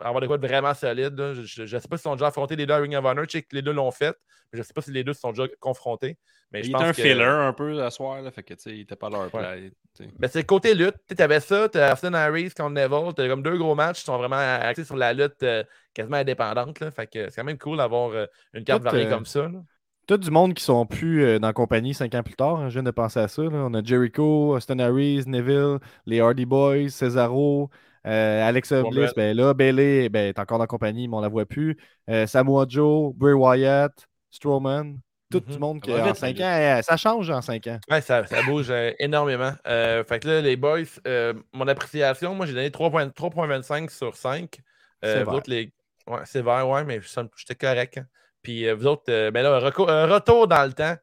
avoir des quoi de vraiment solide. là. Je ne sais pas s'ils sont déjà affrontés les deux à Ring of Honor. Je sais que les deux l'ont fait. Mais je ne sais pas si les deux se sont déjà confrontés. Mais je il pense était un que- filler un peu à soir, là, fait que tu sais, il était pas leur. Ben, c'est le côté lutte. Tu avais ça, tu as Austin Harris contre Neville. Tu as comme deux gros matchs qui sont vraiment axés sur la lutte euh, quasiment indépendante. Là. Fait que c'est quand même cool d'avoir euh, une carte Tout, variée euh, comme ça. là. Tout du monde qui sont plus euh, dans la compagnie cinq ans plus tard. hein, je viens de penser à ça. là. On a Jericho, Austin Harris, Neville, les Hardy Boys, Cesaro, euh, Alexa. Bliss. Ben là, Bailey ben, est encore dans la compagnie, mais on la voit plus. Euh, Samoa Joe, Bray Wyatt, Strowman. Tout Mhm. du monde qui en vite, 5 la ans, euh, ça change en 5 ans. Ouais, ça, ça bouge énormément. Euh, fait que là, les boys, mon appréciation, moi, j'ai donné 3.25 3.25 sur 5. Euh, Sévère. vous autres, les... ouais, c'est vert, ouais, mais j'étais correct. hein. Puis vous autres, ben là, un retour dans le temps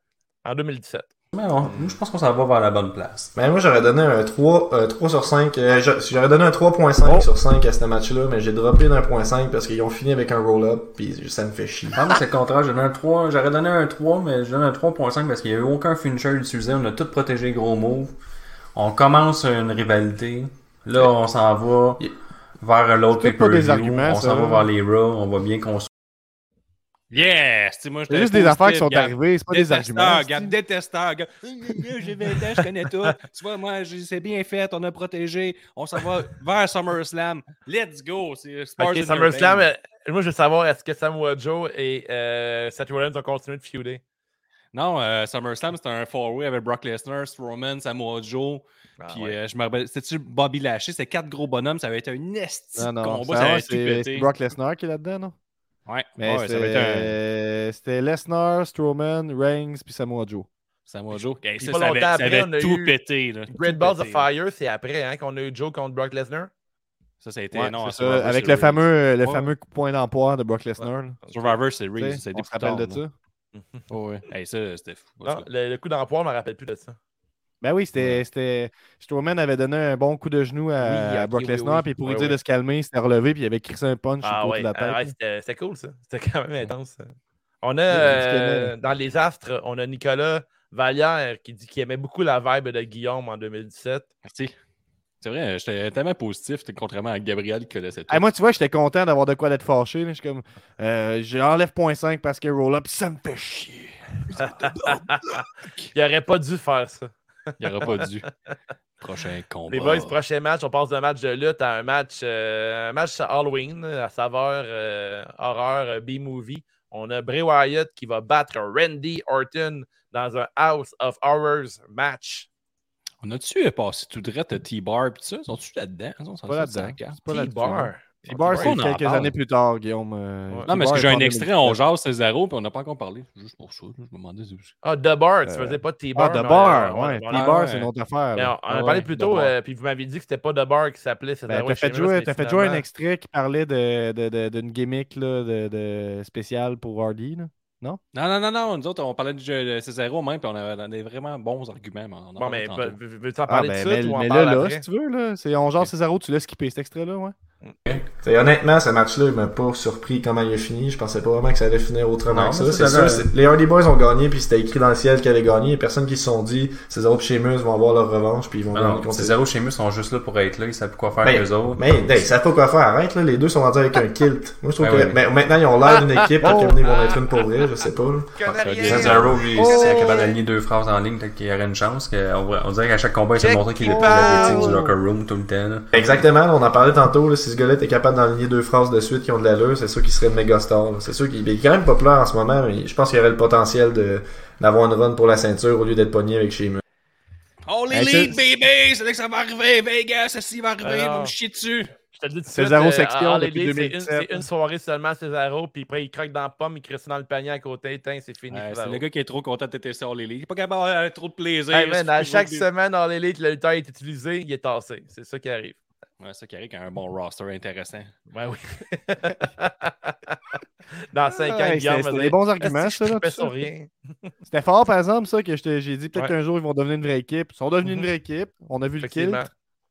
en 2017. Mais bon, moi, je pense qu'on s'en va vers la bonne place. Ben, moi, j'aurais donné un 3, euh, 3 sur 5. euh, j'a- j'aurais donné un 3.5 Oh. sur 5 à ce match-là, mais j'ai droppé d'un point 5 parce qu'ils ont fini avec un roll-up, puis ça me fait chier. Ah, c'est le contraire. J'ai donné un 3. J'aurais donné un 3, mais je donne un 3.5 parce qu'il n'y a eu aucun finisher utilisé. On a tout protégé gros moves. On commence une rivalité. Là, on s'en va Yeah. vers l'autre C'est pas des pay-per-view. arguments, On s'en va là. vers les Raw. On va bien construire. Yes! Moi, C'est juste des affaires qui sont arrivées, c'est pas des Détesteur, arguments. C'est- détesteur, Gab. J'ai 20 ans, je connais tout. Tu vois, moi, j'ai- c'est bien fait, on a protégé. On s'en va vers SummerSlam. Let's go! C'est Spurs Ok, in SummerSlam, euh, moi, je veux savoir, est-ce que Samoa Joe et euh, Seth Rollins ont continué de feuder? Non, euh, SummerSlam, c'était un four-way avec Brock Lesnar, Strowman, Samoa Joe. Ah, Puis ouais. euh, je me rappelle, c'était-tu Bobby Lashley? C'était quatre gros bonhommes, ça avait été un esti de Non, non, combat, ça, ça avait c'est c'est Brock Lesnar qui est là-dedans, non? Ouais, Mais ouais, un c'était c'était Lesnar, Strowman, Reigns, puis Samoa Joe. Samoa Joe. Hey, Puis ça, pas ça avait, longtemps ça après, avait on a tout eu pété. Là, Great Balls of. Fire, c'est après hein, qu'on a eu Joe contre Brock Lesnar. Ça, ça a été Ouais, non, c'est ça, avec le fameux, le Ouais. fameux coup de Brock Lesnar. Survivor Series, a été On se rappelle de ça? Oh, ouais. Hey, ça, c'était fou. Non, le, le coup d'emploi, je ne me rappelle plus de ça. Ben oui, c'était. c'était- Strowman avait donné un bon coup de genou à, Oui, à ok, Brock oui, Lesnar, oui. puis pour lui dire de se calmer, il s'était relevé, puis il avait crissé un punch Ah ouais, de la tête. ah ouais, c'était cool ça. C'était quand même intense. ça. On a Oui, euh, que- dans les astres, on a Nicolas Vallière qui dit qu'il aimait beaucoup la vibe de Guillaume en 2017. Merci. C'est vrai, j'étais tellement positif, contrairement à Gabriel qui connaissait tout. Hey, moi, tu vois, j'étais content d'avoir de quoi d'être fâché. Je suis comme. Euh, J'enlève 0.5 parce qu'il roll-up, ça me fait chier. Il aurait pas dû faire ça. Il n'aurait pas dû. Prochain combat. Les boys, prochain match, on passe d'un match de lutte à un match, euh, un match Halloween, à saveur euh, horreur euh, B-movie. On a Bray Wyatt qui va battre Randy Orton dans un House of Horrors match. On a-tu passé tout droit à T-Bar pis ça? Sont-tu là-dedans? Pas là-dedans. T-Bar? T-Bar, c'est on en quelques parle. années plus tard, Guillaume. euh, Ouais. Non, mais est-ce que j'ai un extrait, on 2017. jase Césaro, puis on n'a pas encore parlé. Juste pour ça, je me demandais. Ah, The Bar, tu Euh, faisais pas Ah, T-Bar. The mais, Bar, euh, ouais. The Bar. T-Bar, ouais. c'est une autre affaire. On, a Ah parlé plus The tôt, euh, puis vous m'aviez dit que c'était pas The Bar qui s'appelait. c'était Ben, t'as fait, jouer, mais t'as fait jouer un extrait qui parlait de, de, de- d'une gimmick là, de, de spéciale pour Hardy. Là. Non, non, non, non. Nous autres, on parlait du jeu de Césaro même, puis on avait avait vraiment bons arguments. mais on Bon, mais veux-tu en Ah, parler ben, de ou on mais là, là, après? si tu veux, là, c'est on genre Césaro, tu laisses skipper cet extrait-là, ouais? T'sais, honnêtement, ce match-là, il m'a pas surpris comment il a fini. Je pensais pas vraiment que ça allait finir autrement Non, que ça. C'est sûr, les Hardy Boys ont gagné, puis c'était écrit dans le ciel qu'ils allaient gagner. Il y a personne qui se sont dit, ces autres Sheamus vont avoir leur revanche, puis ils vont gagner Non, contre Cesaro Sheamus sont juste là pour être là, ils savent plus quoi faire Mais- eux autres. Mais hey, ils savent pas quoi faire. Arrête, là. Les deux sont rendus avec un kilt. Moi, je trouve Ah que ouais. mais maintenant, ils ont l'air d'une équipe, Oh. Kevin, ils vont être une pour vrai, je sais pas. Cesaro, lui, Oh! s'il est capable d'aligner deux phrases en ligne, peut-être qu'il y aurait une chance. que- on, on dirait qu'à chaque combat, il se montrait qu'il est le plus athlétique du locker room tout le temps. Exactement, on en parlait tantôt, là, ce gars-là était capable d'enligner deux phrases de suite qui ont de l'allure, c'est sûr qu'il serait une méga star. C'est sûr qu'il il est quand même populaire en ce moment, mais je pense qu'il aurait le potentiel d'avoir une run pour la ceinture au lieu d'être pogné avec Sheamus. Oh, les baby! C'est là que ça va arriver, Vegas! Ça, va arriver, vont me chier dessus! Section All depuis Elite, c'est une- 2017. C'est une soirée seulement Cesaro, puis après il croque dans la pomme, il crée ça dans le panier à côté, c'est fini. C'est le gars qui est trop content de tester All Elite. Il est pas capable d'avoir trop de plaisir. Hey, man, c'est à chaque semaine, All Elite, le lutteur est utilisé, il est tassé. C'est ça qui arrive. Ouais, c'est ça qui arrive quand un bon roster intéressant. Ouais, oui. Dans 5 ans, Ouais, Guillaume c'était- des bons arguments, ça. là, ça. sur rien. C'était fort, par exemple, ça, que je te- j'ai dit peut-être Ouais. qu'un jour, ils vont devenir une vraie équipe. Ils sont devenus Mhm. une vraie équipe. On a vu le kill.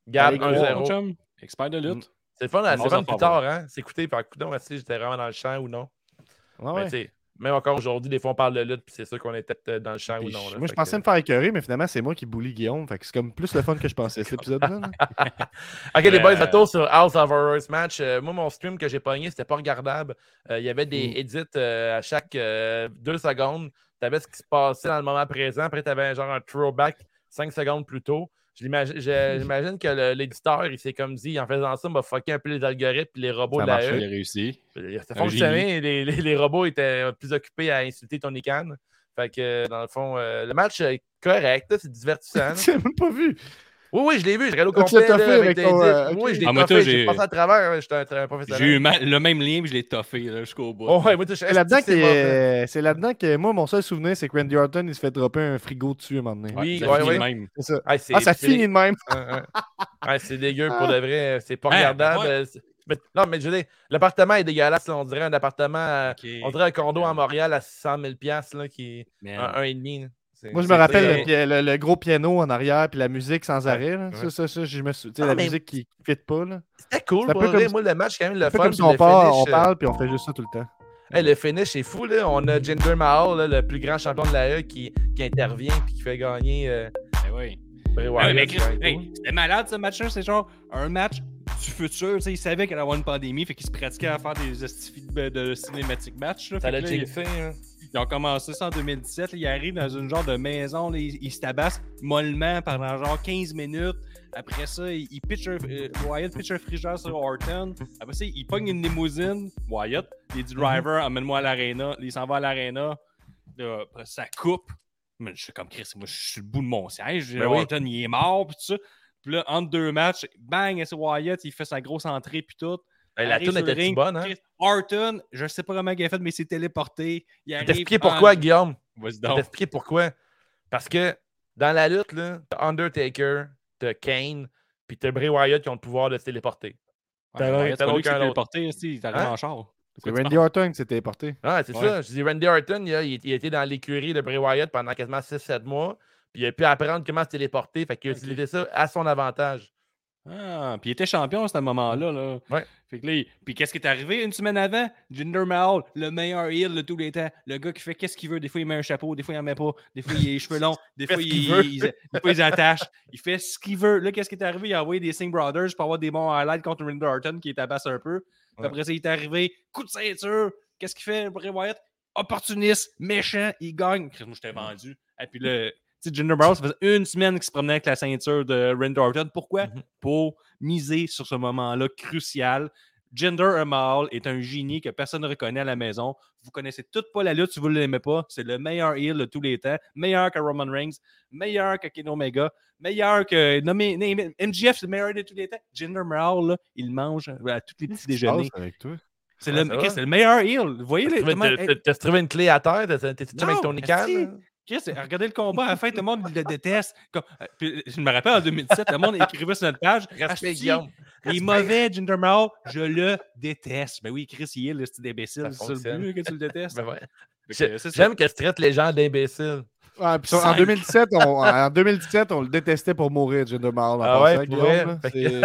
Gab, Allez, gros, 1-0. Mon chum, expert de lutte. C'est le fun, c'est plus tard, hein. C'est écouté par coup si j'étais vraiment dans le champ ou non. Ouais, Mais ouais. tu sais, même encore aujourd'hui, des fois on parle de lutte, puis c'est sûr qu'on était euh, dans le champ ou non. là. moi, je pensais que- me faire écœurer, mais finalement, c'est moi qui bully Guillaume. Fait que c'est comme plus le fun que je pensais, cet épisode-là. là. Ok, les boys, Euh, retour sur House of Horrors match. Euh, moi, mon stream que j'ai pogné, c'était pas regardable. Euh, Il y avait des Mm. edits euh, à chaque euh, deux secondes. Tu avais ce qui se passait dans le moment présent. Après, tu avais genre un throwback cinq secondes plus tôt. Je je- J'imagine que l'éditeur, il s'est comme dit, en faisant ça, il m'a fucké un peu les algorithmes et les robots Ça de la marchait. Il E. a réussi. Ça Un fonctionnait. Les, les- les robots étaient plus occupés à insulter ton Ican. Fait que, dans le fond, euh, le match est correct, c'est divertissant. l'as même pas vu. Oui, oui, je l'ai vu, je l'ai au Ah, tu complet. l'as toffé avec ton, euh. Oui, je l'ai Ah, toffé, j'ai passé à travers, j'étais un, un professionnel. J'ai eu ma- le même lien, je l'ai toffé jusqu'au bout. Oh, C'est là-dedans que, c'est là-dedans que moi, mon seul souvenir, c'est que Randy Orton, il se fait dropper un frigo dessus à un moment donné. Oui, ça ouais, finit ouais. de même. C'est ça. Ah, Ah, ça finit de même. Ouais, c'est dégueu pour de vrai, c'est pas Hein, regardable. euh, mais- non, mais je veux dire, l'appartement est dégueulasse, là, on dirait un appartement, on dirait un condo à Montréal à 600 000 piastres, là, qui est un, un et demi. Moi, je me rappelle le, pi- le- le gros piano en arrière, puis la musique sans arrêt. là. ouais. Ça, ça, ça, je me sais, Ah, la mais- musique qui ne fit pas. Là. C'était cool, pour peu vrai. comme- Moi, le match, quand même, le fun. comme si on, le part, finish, on euh, parle, puis on fait juste ça tout le temps. hey, le finish, c'est fou, là. On a Jinder Mahal, là, le plus grand champion de la E, qui, qui intervient puis qui fait gagner euh, Ben oui. Bray Wyatt. mais hey, cool. c'était malade ce match-là. C'est genre un match du futur. Tu sais, il savait qu'il allait avoir une pandémie, fait qu'il se pratiquait à faire des de, de cinématic match. là. Ça Fait l'a que là. Ils ont commencé ça en 2017. là, ils arrivent dans une genre de maison. là, ils, ils se tabassent mollement pendant genre 15 minutes. Après ça, ils, ils pitchent un, euh, Wyatt pitch un frigeur sur Orton. Après ça, il pogne une limousine. Wyatt, il dit driver, emmène-moi à l'aréna. Il s'en va à l'aréna. Ça coupe. Mais je suis comme Chris, moi je suis le bout de mon siège. Ben oui. Orton, il est mort. Puis tout ça. Puis là, entre deux matchs, bang, c'est Wyatt, il fait sa grosse entrée. Puis tout. Hey, la tune était ring, bonne, hein? Orton, je sais pas comment il a fait, mais il s'est téléporté. Il Je vais arrive t'expliquer en- pourquoi, Guillaume? Vas-y Je vais donc. t'expliquer pourquoi? Parce que dans la lutte, là, t'as Undertaker, t'as Kane, puis t'as Bray Wyatt qui ont le pouvoir de se téléporter. Ouais, T'as- Wyatt, pas lui qui s'est téléporté, ici, il arrive Hein? en char. De C'est Randy Orton qui s'est téléporté. Ah, c'est Ouais. ça. Je dis Randy Orton, il, a, il, il était dans l'écurie de Bray Wyatt pendant quasiment 6-7 mois. Puis il a pu apprendre comment se téléporter. Fait qu'il a utilisé ça à son avantage. Ah, puis il était champion à ce moment-là. Là. Ouais. Fait que là, Puis qu'est-ce qui est arrivé une semaine avant? Jinder Mahal, le meilleur heel de tous les temps. Le gars qui fait qu'est-ce qu'il veut. Des fois, il met un chapeau, des fois, il en met pas. Des fois, il a les cheveux longs. Des fois, il, il- des fois, il attache. Il fait ce qu'il veut. Là, qu'est-ce qui est arrivé? Il a envoyé des Singh Brothers pour avoir des bons highlights contre Randy Orton qui tabasse un peu. Puis Ouais. Après ça, il est arrivé. Coup de ceinture. Qu'est-ce qu'il fait, Bray Wyatt? Opportuniste, méchant, il gagne. Chris, Moi, je t'ai vendu. Et puis là, Jinder Mahal, ça faisait une semaine qu'il se promenait avec la ceinture de Randy Orton. Pourquoi? Mhm. Pour miser sur ce moment-là crucial. Jinder Mahal est un génie que personne ne reconnaît à la maison. Vous connaissez toute pas la lutte si vous ne l'aimez pas. C'est le meilleur heel de tous les temps. Meilleur que Roman Reigns, meilleur que Kenny Omega, meilleur que. nommé- MJF, c'est le meilleur de tous les temps. Jinder Mahal, là, il mange à tous les petits déjeuners. avec toi? C'est le, meilleur heel. Vous voyez, les, T'as- trouvé une clé à terre? T'es-tu avec Tony Khan? Regardez le combat à la fin, tout le monde le déteste. Comme- euh, puis, je me rappelle en 2017, le monde écrivait sur notre page Respect, Guillaume. Il est mauvais, Jinder Mahal, je le déteste. Ben oui, Chris, il est le style d'imbécile. Ça C'est ça le but que tu le détestes. Ben ouais. J'aime que tu traites les gens d'imbéciles. Ouais, puis sur- en, Cinq. 2017, on, en 2017, on le détestait pour mourir, Jinder Mahal. en Ah ouais, Guillaume,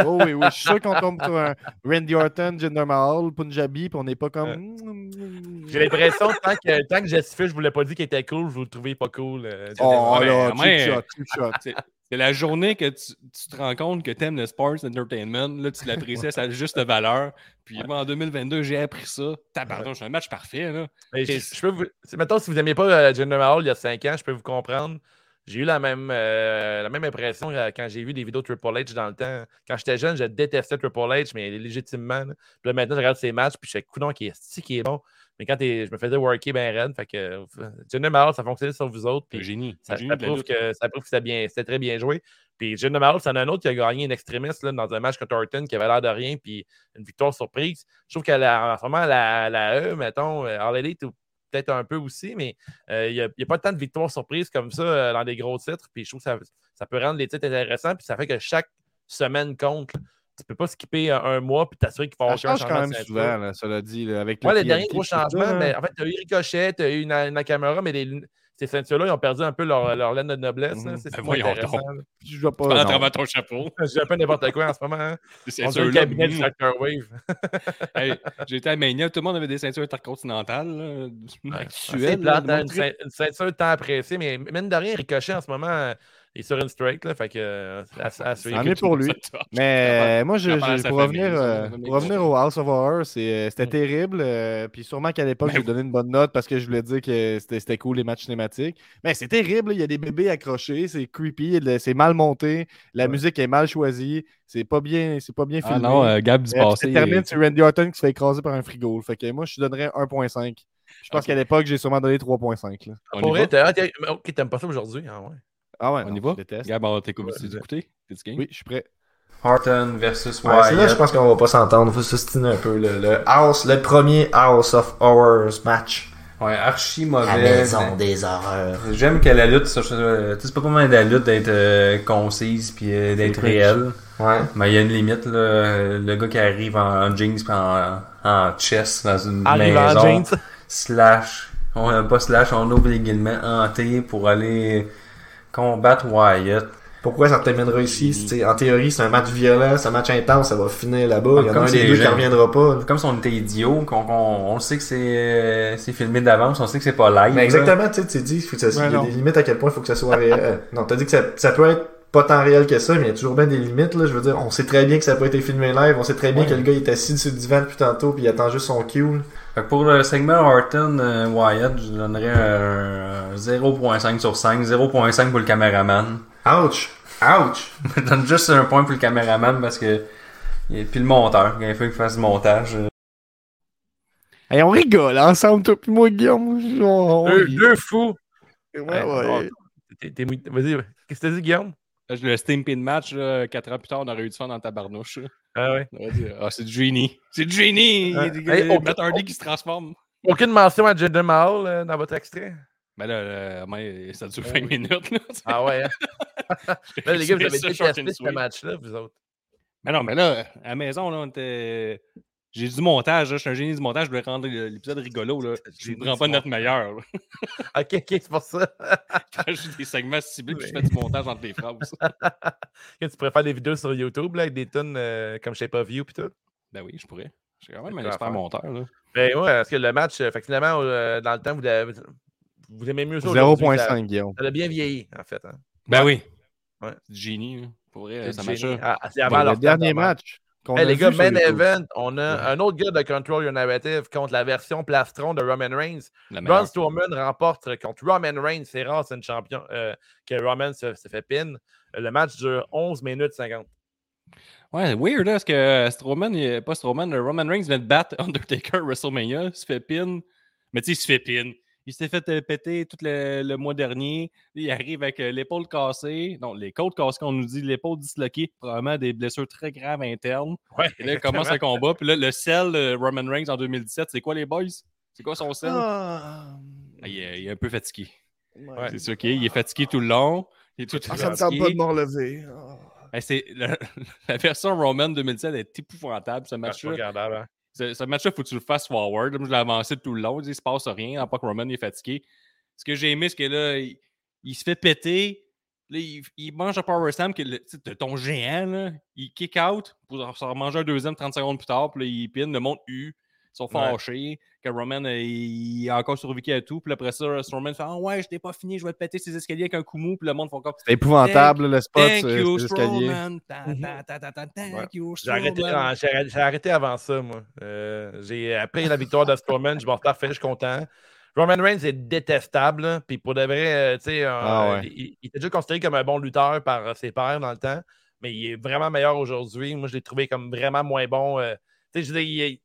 Oh oui, oui. Je suis sûr qu'on tombe sur un Randy Orton, Jinder Mahal, Punjabi, puis on n'est pas comme. mm, J'ai l'impression que tant que, tant que Jesse Fish vous l'ai pas dit qu'il était cool, vous le trouvez pas cool. euh, Oh là, mais- cheap shot, cheap shot. C'est la journée que tu, tu te rends compte que tu aimes le sports entertainment. Là, tu l'apprécies à sa juste valeur. Puis moi, en 2022, j'ai appris ça. Tabarnak, c'est un match parfait. Là. Mais je, je peux vous... Mettons, si vous n'aimiez pas euh, Jinder Mahal il y a 5 ans, je peux vous comprendre. J'ai eu la même, euh, la même impression euh, quand j'ai vu des vidéos de Triple H dans le temps. Quand j'étais jeune, je détestais Triple H, mais légitimement. là. Puis là, maintenant, je regarde ses matchs, puis je fais coudon qui est si qui est bon? Mais quand je me faisais worker ben raide, fait que euh, Mahal, ça fonctionnait sur vous autres. Puis génie. ça, génie prouve que, ça prouve que c'était bien- c'était très bien joué. Puis Jinder Mahal, c'en a un autre qui a gagné une extrémiste là, dans un match contre Orton qui avait l'air de rien, puis une victoire surprise. Je trouve qu'en ce moment, la, la E, mettons, euh, All Elite, ou peut-être un peu aussi, mais euh, il n'y a, il y a pas tant de victoires surprises comme ça euh, dans des gros titres. Puis je trouve que ça, ça peut rendre les titres intéressants, puis ça fait que chaque semaine compte. Tu peux pas skipper un, un mois puis t'assurer qu'il va avoir un change changement quand de même souvent, là, cela dit. là, avec Ouais, le dernier gros ça, changement, mais en fait, tu as eu Ricochet, tu as eu Na- Nakamura, mais les- ces ceintures-là, ils ont perdu un peu leur, leur laine de noblesse. là. Mhm. C'est Ben pas voyons donc. Je vois pas. Travers ton chapeau. J'ai un peu n'importe quoi en ce moment. hein. C'est le cabinet du mm. Wave. Hey, J'étais à Mania, tout le monde avait des ceintures intercontinentales. C'est actuelles, plate, là, hein, de une, ceint- une ceinture tant appréciée, mais mine de rien, Ricochet en ce moment, euh, il est sur une strike, là, fait que euh. Tant mieux pour lui. Mais euh, moi, je, je- pour, revenir, euh, pour revenir au House of Horror, c'était Mm. terrible. euh, puis sûrement qu'à l'époque, Ben j'ai donné une bonne note parce que je voulais dire que c'était, c'était cool les matchs cinématiques. Mais c'est terrible. Il y a des bébés accrochés. C'est creepy. C'est mal monté. La Ouais. musique est mal choisie. C'est pas bien, c'est pas bien Ah filmé. non, euh, Gab du Euh, passé. ça termine sur Randy Orton qui se fait écraser par un frigo. Fait que moi, je donnerais 1.5. Je pense qu'à l'époque, j'ai sûrement donné 3.5. là. on Pour vrai, t'aimes pas ça aujourd'hui? Ah ouais. Ah ouais, On non, y va? Gab, on t'écoute. Ouais, Tu ouais. écouté? T'es-tu game? Oui, je suis prêt. Horton versus Ouais, c'est là, je Wyatt. pense qu'on va pas s'entendre. Faut s'ostiner un peu. Le, le House, le premier House of Horrors match. Ouais, archi La mauvais. maison des horreurs. J'aime que la lutte, ça, euh, tu sais, c'est pas comment de la lutte d'être euh, concise puis euh, d'être réelle. Ouais. Mais il y a une limite, là. Le gars qui arrive en jeans pis en, en chest dans une Arrive en maison. jeans. Slash. On a pas slash, on ouvre les guillemets hantés pour aller combattre Wyatt. Pourquoi ça terminera ici? C'est- En théorie, c'est un match violent, c'est un match intense, ça va finir là-bas. Il y en a Comme un des deux qui reviendra pas. là. Comme si on était idiot, qu'on, qu'on- on sait que c'est, euh, c'est filmé d'avance, on sait que c'est pas live. Mais exactement, tu sais, tu dis, faut que ça, Ouais, il y a non. des limites à quel point il faut que ça soit réel. Euh, non, t'as dit que ça, ça peut être pas tant réel que ça, mais il y a toujours bien des limites, là. Je veux dire, on sait très bien que ça n'a pas été filmé live, on sait très bien Ouais. que le gars il est assis sur le divan depuis tantôt, puis il attend juste son cue. Fait que pour le segment Horton euh, Wyatt, je donnerais un 0.5 sur 5, 0.5 pour le caméraman. Ouch! Ouch! Je donne juste un point pour le caméraman parce que. et Puis le monteur, quand il faut qu'il fasse le montage. euh, Hey, on rigole ensemble, toi puis moi, Guillaume. Deux, deux fous. Ouais, Ouais, ouais. Vas-y, qu'est-ce que t'as dit, Guillaume? Le Stimping match, là, 4 ans plus tard, on aurait eu du fun dans ta barnouche. Ah ouais. On aurait dit, ah, c'est du génie. C'est du génie! Ouais. Il y a Hey, Hardy qui se transforme. Aucune mention à Jinder Mahal euh, dans votre extrait? Ben là, mais ça dure Ah 5 oui. minutes. Là, Ah ouais, hein? Là, les gars, vous avez détesté ce match-là, vous autres. Mais non, mais là, à la maison, là, on était. J'ai du montage, là, je suis un génie du montage, je voulais rendre l'épisode rigolo. Là. Je ne prends pas notre meilleur. là. Ok, ok, c'est pour ça. Quand j'ai des segments ciblés, puis je fais du montage entre les phrases. Tu pourrais faire des vidéos sur YouTube là, avec des tunes euh, comme Shape of You pis tout? Ben oui, je pourrais. Je suis quand même un expert faire? monteur. Là. Ben ouais, parce que le match, euh, fait finalement, euh, dans le temps, vous, vous aimez mieux ça. aujourd'hui, ça- 0.5, Guillaume. Ça a bien vieilli, en fait. Hein. Ben oui. Ouais. C'est du génie. là. Pour vrai, C'est ça marche. génie. ça. Ah, c'est Bon, avant le leur dernier match. Hey, les gars, main event, on a un autre gars de Control Your Narrative contre la version plastron de Roman Reigns. Braun. Strowman remporte contre Roman Reigns. C'est rare, c'est une champion euh, que Roman se, se fait pin. Le match dure 11 minutes 50. Ouais, weird, là, parce que euh, Strowman, il- pas Strowman, euh, Roman Reigns vient de battre Undertaker WrestleMania, se fait pin. Mais tu sais, il se fait pin. Il s'est fait euh, péter tout le, le mois dernier. Il arrive avec euh, l'épaule cassée. Non, les côtes cassées, on nous dit l'épaule disloquée, probablement des blessures très graves internes. Ouais, Et là, il commence un combat. Puis là, le sel euh, Roman Reigns en 2017, c'est quoi les boys? C'est quoi son sel? Ah, Ah, il, est, il est un peu fatigué. ouais. C'est sûr qu'il est, il est fatigué tout le long. Il est tout Ah, ça me tente pas de me relever. Ah. Le- la version Roman 2007 est épouvantable, ce Ah, match-là. regardable, hein. Ce, match-là, faut que tu le fasses forward. Je l'ai avancé tout le long. Il se passe rien, part que Roman est fatigué. Ce que j'ai aimé, c'est que là, il, se fait péter. Là, il, mange un Power Slam, que ton géant, il kick out pour s'en manger un deuxième 30 secondes plus tard. Puis là, il pin, le monde U. Ils sont Ouais. fâchés. Que Roman, euh, il, a encore survécu à tout. Puis après ça, Strowman fait Ah ouais, je n'ai pas fini, je vais te péter ses escaliers avec un coup mou. Puis le monde fait encore C'est épouvantable, le spot, Thank you, ces escaliers. J'ai arrêté, avant ça, moi. Euh, j'ai, après la victoire de Strowman, je m'en parfait, je suis content. Roman Reigns est détestable. Puis pour de vrai, euh, tu sais, euh, Ah ouais. il, il était déjà considéré comme un bon lutteur par ses pairs dans le temps, mais il est vraiment meilleur aujourd'hui. Moi, je l'ai trouvé comme vraiment moins bon. euh, tu sais, je veux dire, il est-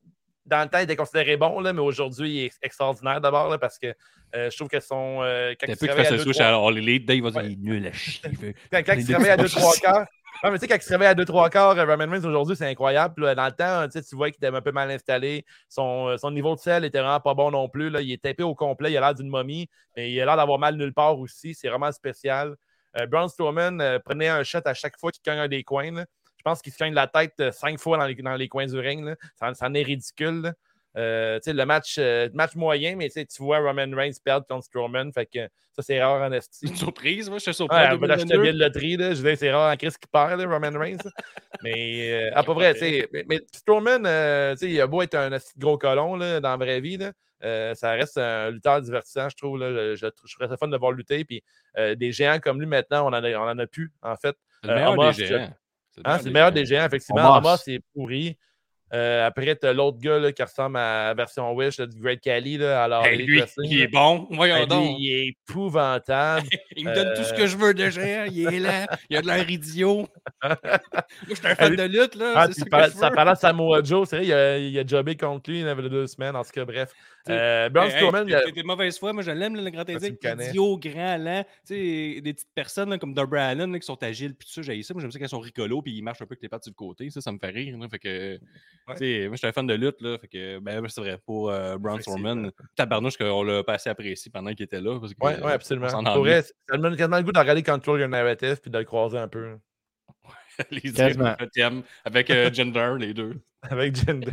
dans le temps, il était considéré bon, là, mais aujourd'hui, il est extraordinaire d'abord parce que euh, je trouve que son. euh, quand il fasse à deux, switch trois- à All Elite, Dave va dire il est nul à chier. il quand, il se réveille à petits 2-3 quarts. Non, mais tu sais, quand il se réveille à 2-3 quarts, euh, Roman Reigns aujourd'hui, c'est incroyable. Puis là, dans le temps, tu sais, tu vois qu'il était un peu mal installé. Son, euh, son niveau de sel était vraiment pas bon non plus. Là. Il est tapé au complet. Il a l'air d'une momie. Mais il a l'air d'avoir mal nulle part aussi. C'est vraiment spécial. Euh, Braun Strowman prenait un shot à chaque fois qu'il cogne un des coins. là. Je pense qu'il se cogne la tête euh, cinq fois dans les, dans les coins du ring. là. Ça, ça en est ridicule. là. Euh, le match, euh, match moyen, mais tu vois Roman Reigns perdre contre Strowman. Fait que ça, c'est rare en esti. C'est une surprise, moi, je suis surpris. Ouais, en on va l'acheter 2022. bien de loterie, là. Je c'est rare en Chris qui perd, là, Roman Reigns. mais, euh, à peu près, tu sais. Mais, mais Strowman, il a beau être un gros colon, là, dans la vraie vie, là. ça reste un lutteur divertissant, je trouve. Là. Je, je, je trouverais ça fun de voir lutter. Puis des géants comme lui, maintenant, on en a, on en a plus, en fait. Le meilleur des je- géants. Hein, c'est le meilleur des géants, effectivement. C'est pourri. Euh, après, tu as l'autre gars là, qui ressemble à la version Wish là, du Great Cali. Là, alors, lui, il est bon. Voyons donc. il est épouvantable. Il me donne tout ce que je veux géant. Il est là. Il a de l'air idiot. Moi, je suis un fan Ah, de lutte, là. Ah, ça que par- ça parlait de Samoa Joe, c'est vrai, il a, il a jobé contre lui il y avait deux semaines, en tout cas, bref. Euh, Braun Hey, Strowman, a- mauvaise foi, moi je l'aime, le grand le indique. Idiot, grand, lent. Tu sais, des petites personnes là, comme Darby Allen qui sont agiles, puis tout ça, j'ai ça. Moi j'aime ça quand ils sont rigolos, puis ils marchent un peu avec les pattes sur le côté. Ça, ça me fait rire. fait que, tu sais, moi je suis un fan de lutte, là. Fait que, ben, c'est vrai, pour euh, Braun Strowman, tabarnouche qu'on l'a pas assez apprécié pendant qu'il était là. Parce que, Ouais, ouais, euh, absolument. on Pour vrai, ça me donne quasiment le goût de regarder Control Your Narrative puis de le croiser un peu les thème, avec euh, Gender, les deux. avec Jinder.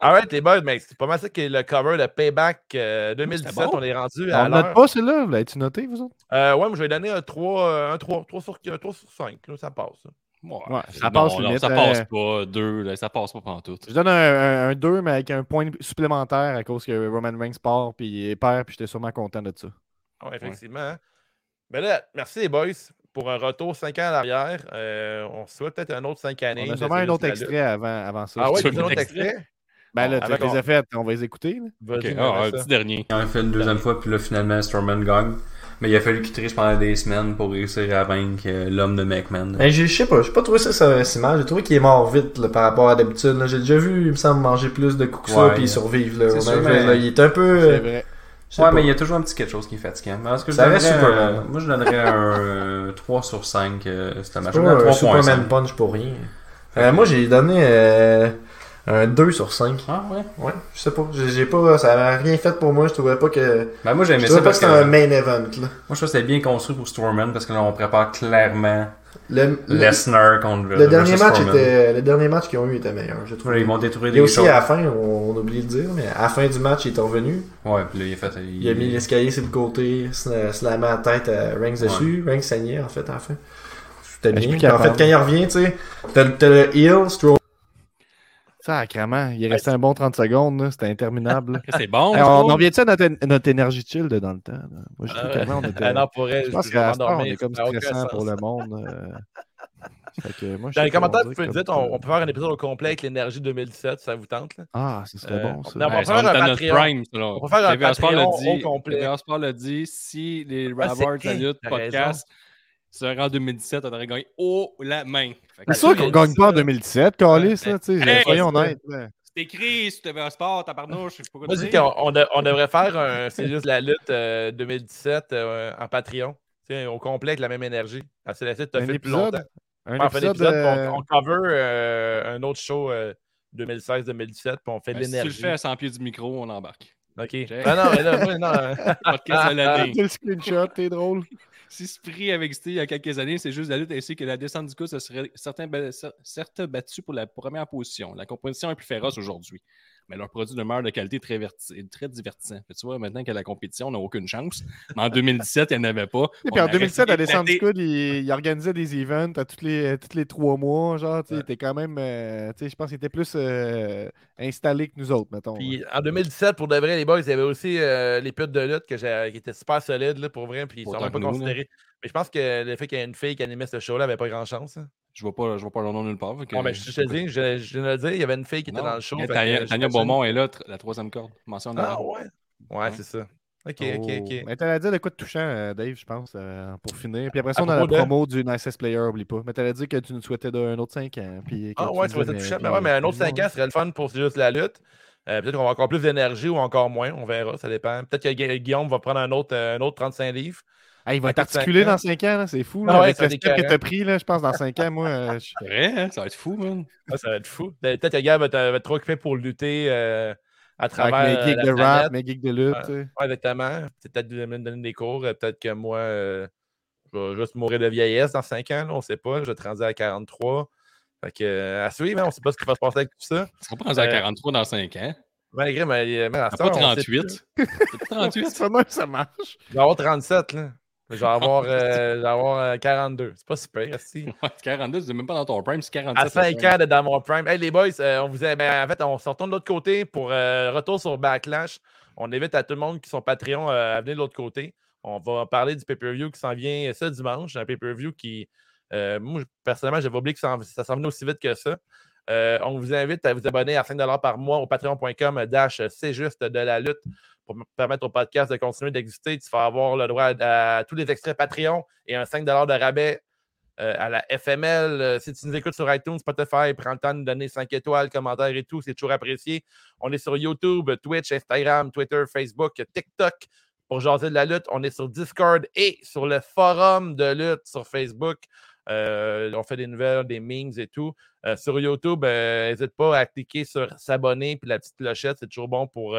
Alright, les boys, mais c'est pas mal ça qui est le cover de Payback euh, 2017. bon. On est rendu On à ne note pas celui-là, vous l'avez-tu noté, vous autres? Euh, ouais, moi je vais donner un 3, euh, un 3, 3 sur, un 3 sur 5. Là, ça passe. ça. Ouais, ça passe non, non, limite, ça passe pas. Deux, là, ça passe pas pantoute. Je donne un, 2, mais avec un point supplémentaire à cause que Roman Reigns part, puis il perd, puis j'étais sûrement content de ça. Ouais, effectivement. hein. Ben là, merci les boys pour un retour 5 ans à l'arrière. Euh, on souhaite peut-être un autre 5 années. On a sûrement un autre extrait avant, avant ça. Ah veux un autre extrait? Ben là, Bon, tu les as faites, on va les écouter. là. Ah, un ça. petit dernier. En a fait une deuxième fois, puis là, finalement, Strowman gagne. Mais il a fallu qu'il triche pendant des semaines pour réussir à vaincre euh, l'homme de McMahon. Ben, je sais pas, j'ai pas trouvé ça, si mal. J'ai trouvé qu'il est mort vite là, par rapport à d'habitude. là. J'ai déjà vu, il me semble, manger plus de coups que ça puis survivre. Là. C'est sûr, Honnêtement, mais- là, il est un peu. C'est euh, vrai. je sais Ouais, pas. mais il y a toujours un petit quelque chose qui est fatigant. Mais est-ce que je Ça reste Superman. euh, moi, je donnerais un euh, 3 sur 5 euh, ce C'est match. pas Je donnerais un 3.5. Superman Punch pour rien. Euh, moi, j'ai donné euh, un 2 sur 5. Ah ouais? Ouais, je sais pas. J'ai pas. Ça a rien fait pour moi. Je trouvais pas que. Ben, moi, j'ai Je aimé trouvais ça pas que parce c'était un main event. Là. Moi, je trouve que c'était bien construit pour Strowman parce que là, on prépare clairement Le, le, Lesnar contre le dernier match Strowman. était. Le dernier match qu'ils ont eu était meilleur. Je trouve. Ils vont détruire Et des aussi choses. à la fin, on, on oublie de dire, mais à la fin du match, il est revenu. Ouais, puis là, il a fait... Il a mis l'escalier sur le côté, sla- slamé la tête à Ranks dessus. Ranks saignait en fait à la fin. C'était Ben, bien. En fait, quand il revient, tu sais, t'as le- heel, Strowman. Sacrement, il est resté un bon 30 secondes, c'était interminable. C'est bon. On trouve. en revient-tu à notre, notre énergie chill de dans le temps? là? Moi, je trouve Euh, qu'avant, on était. Non, pour elle, je pense qu'à on est comme ça stressant pour le monde. euh. Moi, Dans les commentaires, on vous pouvez dire, comme on, ça. on peut faire un épisode au complet avec l'énergie 2017, ça vous tente. Là? Ah, ce serait Euh, bon, ça. non, on va Ouais, faire on un prime, ça. On va faire un Patreon au complet. L'a dit, si les Ah, lutte t'as podcast Si ça en 2017, on aurait gagné haut la main. Fait C'est sûr qu'on dit gagne pas en ça. 2017, Calis, là, tu sais. Soyons honnêtes. C'est écrit sur TV Sport, tabarnouche, je sais pas quoi dire. on de- on devrait faire un C'est juste la lutte euh, 2017 euh, en Patreon. Tu sais, au complet avec la même énergie. Ah, C'est la suite, t'as Un fait depuis longtemps. épisode. Un On fait un épisode. épisode, euh, on, on cover euh, un autre show euh, 2016-2017, puis on fait de Ben, si tu le l'énergie. fais à 100 pieds du micro, on embarque. OK. Ah non, mais là, non. euh, Podcast de l'année. Quel screenshot, t'es drôle. Si ce prix avait existé il y a quelques années, c'est juste la lutte ainsi que la descente du coup, ça serait certes battus pour la première position. La compétition est plus féroce aujourd'hui. Mais leurs produits demeurent de qualité très, verti- très divertissant. Que Tu vois, maintenant qu'il y a la compétition, on n'a aucune chance. Mais en 2017, il n'y en avait pas. Et puis en aurait 2007, à. Descente du Coude, il, il organisait des events à tous les, tous les trois mois. Genre, tu sais, il Ouais. était quand même. euh, tu sais, je pense qu'il était plus euh, installé que nous autres, mettons. Puis en 2017, pour de vrai, les boys, il y avait aussi euh, les putes de lutte que qui étaient super solides là, pour vrai, puis ils sont Autant même pas que là. considérés. Mais je pense que le fait qu'il y ait une fille qui animait ce show-là avait pas grand chance. hein. Je ne vois, pas- je vois pas leur nom nulle part. que- Bon, ben, je te dis, je, je viens de le dire, il y avait une fille qui était dans le show. Et fait que, Tania, Beaumont est là, tr- la troisième corde. Mention Ah ouais. Ouais, Ouais. c'est ça. Ok, Oh. ok, ok. Mais t'allais dire de quoi de touchant, euh, Dave, je pense, euh, pour finir. Puis après ça, on a la de- promo du Nicest Player, oublie pas. Mais t'allais dire que tu nous souhaitais d'un autre 5 ans. Puis Ah ouais, tu disais, touchait. mais- Mais ouais, mais un autre puis- 5 ans serait le fun pour juste la lutte. Euh, Peut-être qu'on va avoir encore plus d'énergie ou encore moins, on verra, ça dépend. Peut-être que Gu- Guillaume va prendre un autre, un autre 35 livres. Ah, il va être articulé ans. dans 5 ans, c'est fou. Là, Ah ouais, avec le va step que t'as pris, là, je pense, dans 5 ans, moi. euh, je- C'est vrai, hein? ça va être fou, man. Ah, ça va être fou. Peut-être que Guy va être, va être trop occupé pour lutter euh, à travers Avec mes euh, gigs la de planète. rap, mes gigs de lutte. Ouais. Ouais, exactement. C'est peut-être me donner des cours. euh, Peut-être que moi, euh, je vais juste mourir de vieillesse dans 5 ans. là, on ne sait pas. Je vais rendu à 43. Fait que, euh, à suivre, hein, on ne sait pas ce qui va se passer avec tout ça. Tu seras pas à Euh, 43 dans 5 ans. Malgré, mais, mais à T'as cette pas heure, on sait plus. 38. T'as pas 38. Ça même, ça marche. Je vais avoir 37. Là. Je vais avoir, euh, je vais avoir euh, 42. C'est pas super. Si. Ouais, 42, c'est même pas dans ton prime, c'est 47. À 5 ans de dans mon prime. Hey les boys, euh, on vous a- ben, en fait, on se retourne de l'autre côté pour euh, retour sur Backlash. On invite à tout le monde qui sont Patreon à venir de l'autre côté. On va parler du pay-per-view qui s'en vient ce dimanche. Un pay-per-view qui, moi, personnellement, j'avais oublié que ça, en- ça s'en venait aussi vite que ça. On vous invite à vous abonner à 5 par mois au patreon.com dash c'est juste de la lutte pour me permettre au podcast de continuer d'exister. Tu vas avoir le droit à, tous les extraits Patreon et un 5 de rabais euh, à la FML. Euh, si tu nous écoutes sur iTunes, Spotify, prends le temps de donner 5 étoiles, commentaires et tout. C'est toujours apprécié. On est sur YouTube, Twitch, Instagram, Twitter, Facebook, TikTok pour jaser de la lutte. On est sur Discord et sur le forum de lutte sur Facebook. Euh, on fait des nouvelles, des memes et tout. Sur YouTube, n'hésite pas à cliquer sur s'abonner puis la petite clochette. C'est toujours bon pour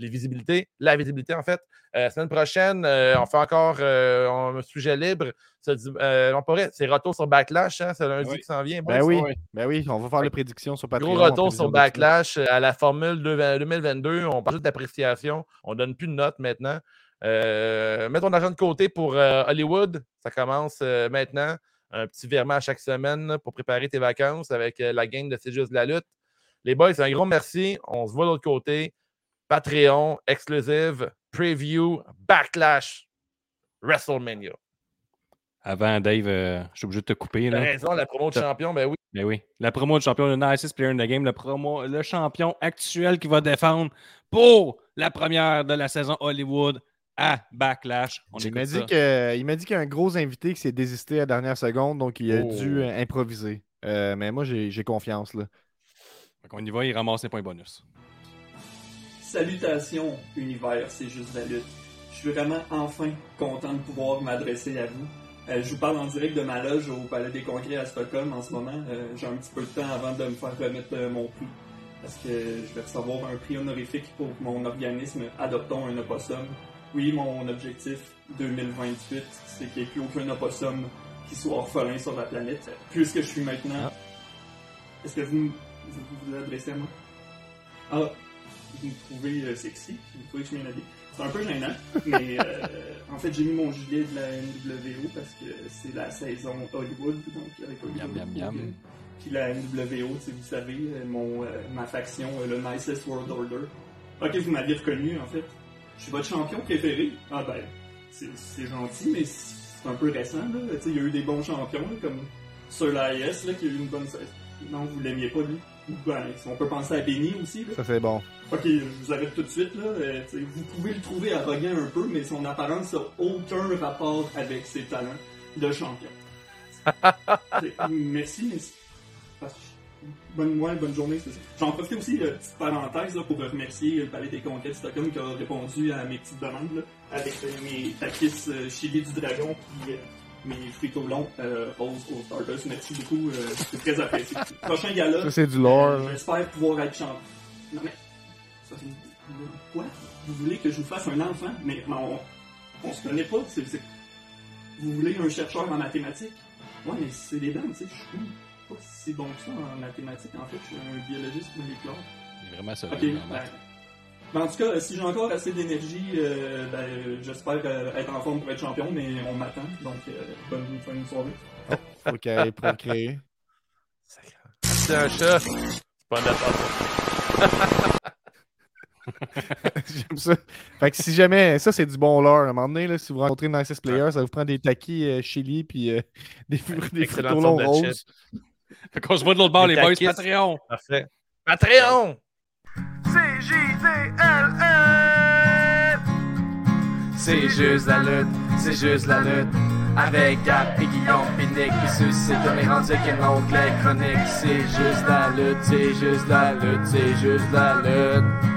les visibilités, la visibilité en fait. Euh, semaine prochaine, euh, on fait encore euh, un sujet libre. On pourrait, c'est retour sur Backlash, hein, c'est lundi Oui. qui s'en vient. Ben oui, ben oui, on va faire les prédictions sur Patreon. Gros retour sur. Backlash à la formule de- 2022. On parle d'appréciation. On donne plus de notes maintenant. Mets ton argent de côté pour Hollywood. Ça commence maintenant. Un petit virement à chaque semaine pour préparer tes vacances avec la gang de C'est juste de la lutte. Les boys, un gros merci. On se voit de l'autre côté. Patreon, exclusive, preview, backlash, WrestleMania. Avant, Dave, euh, je suis obligé de te couper. Là. raison, la promo de champion, ben oui. Mais oui. La promo de champion, le nicest player in the game, le, promo, le champion actuel qui va défendre pour la première de la saison Hollywood à Backlash. On Il m'a dit qu'il y a un gros invité qui s'est désisté à la dernière seconde, donc il a Oh. dû euh, improviser. Euh, mais moi, j'ai confiance. Là. Qu'on y va, il ramasse ses points bonus. Salutations, univers, c'est juste la lutte. Je suis vraiment enfin content de pouvoir m'adresser à vous. Euh, je vous parle en direct de ma loge au Palais des Congrès à Stockholm en ce moment. Euh, J'ai un petit peu de temps avant de me faire remettre euh, mon prix. Parce que je vais recevoir un prix honorifique pour mon organisme Adoptons un opossum. Oui, mon objectif 2028, c'est qu'il n'y ait plus aucun opossum qui soit orphelin sur la planète. Puisque je suis maintenant... Est-ce que vous vous vous adressez à moi? Ah, vous me trouvez euh, sexy, vous trouvez que je habillé. C'est un peu gênant, mais euh, en fait j'ai mis mon gilet de la NWO parce que c'est la saison Hollywood, donc avec Hollywood. Miam, miam, miam. Puis la NWO, tu sais, vous savez, euh, mon, euh, ma faction, euh, le Nicest World Order. Ok, vous m'aviez reconnu en fait. Je suis votre champion préféré. Ah ben, c'est gentil, mais c'est un peu récent. là. Tu sais, il y a eu des bons champions, là, comme Sir Laius, là, qui a eu une bonne saison. Non, vous l'aimiez pas lui. Ben, on peut penser à Benny aussi. Là. Ça, c'est bon. Ok, je vous arrête tout de suite. Là. Euh, vous pouvez le trouver arrogant un peu, mais son apparence n'a aucun rapport avec ses talents. de champion. Merci, merci. Bonne, ouais, bonne journée. J'en profite aussi, euh, petite parenthèse, là, pour remercier le Palais des Conquêtes Stockholm qui a répondu à mes petites demandes, là, avec euh, mes takis euh, chili du dragon puis euh, mes fruits au long euh, rose au Stardust. Merci beaucoup, euh, c'est très apprécié. Prochain gala, Ça, c'est du lore. euh. J'espère pouvoir être champion. Non mais, ça c'est quoi? Vous voulez que je vous fasse un enfant? Mais on, on se connaît pas. c'est- c'est- Vous voulez un chercheur en mathématiques? Ouais, mais c'est des dents, tu sais. Je suis pas si bon que ça en mathématiques. En fait, je suis un biologiste moléculaire. Il est vraiment Ok. solide. Ben, ben, en tout cas, si j'ai encore assez d'énergie, euh, ben, j'espère euh, être en forme pour être champion, mais on m'attend. Donc, euh, bonne fin de soirée. Faut qu'elle aille procréer. C'est un chat. C'est pas attention. J'aime ça. Fait que si jamais, ça c'est du bon lore. À un moment donné, là, si vous rencontrez une Nicest Player, ça vous prend des taquis euh, chili puis euh, des, des fruits excellente au long sorte de roses. Fait qu'on se voit de l'autre bord, Les les boys. Patreon. Parfait. Patreon! C'est juste la lutte, c'est juste la lutte. Avec Gap et Guillaume Pinique, puis ceux-ci comme les rendus qui l'oncle chronique. C'est juste la lutte, c'est juste la lutte, c'est juste la lutte.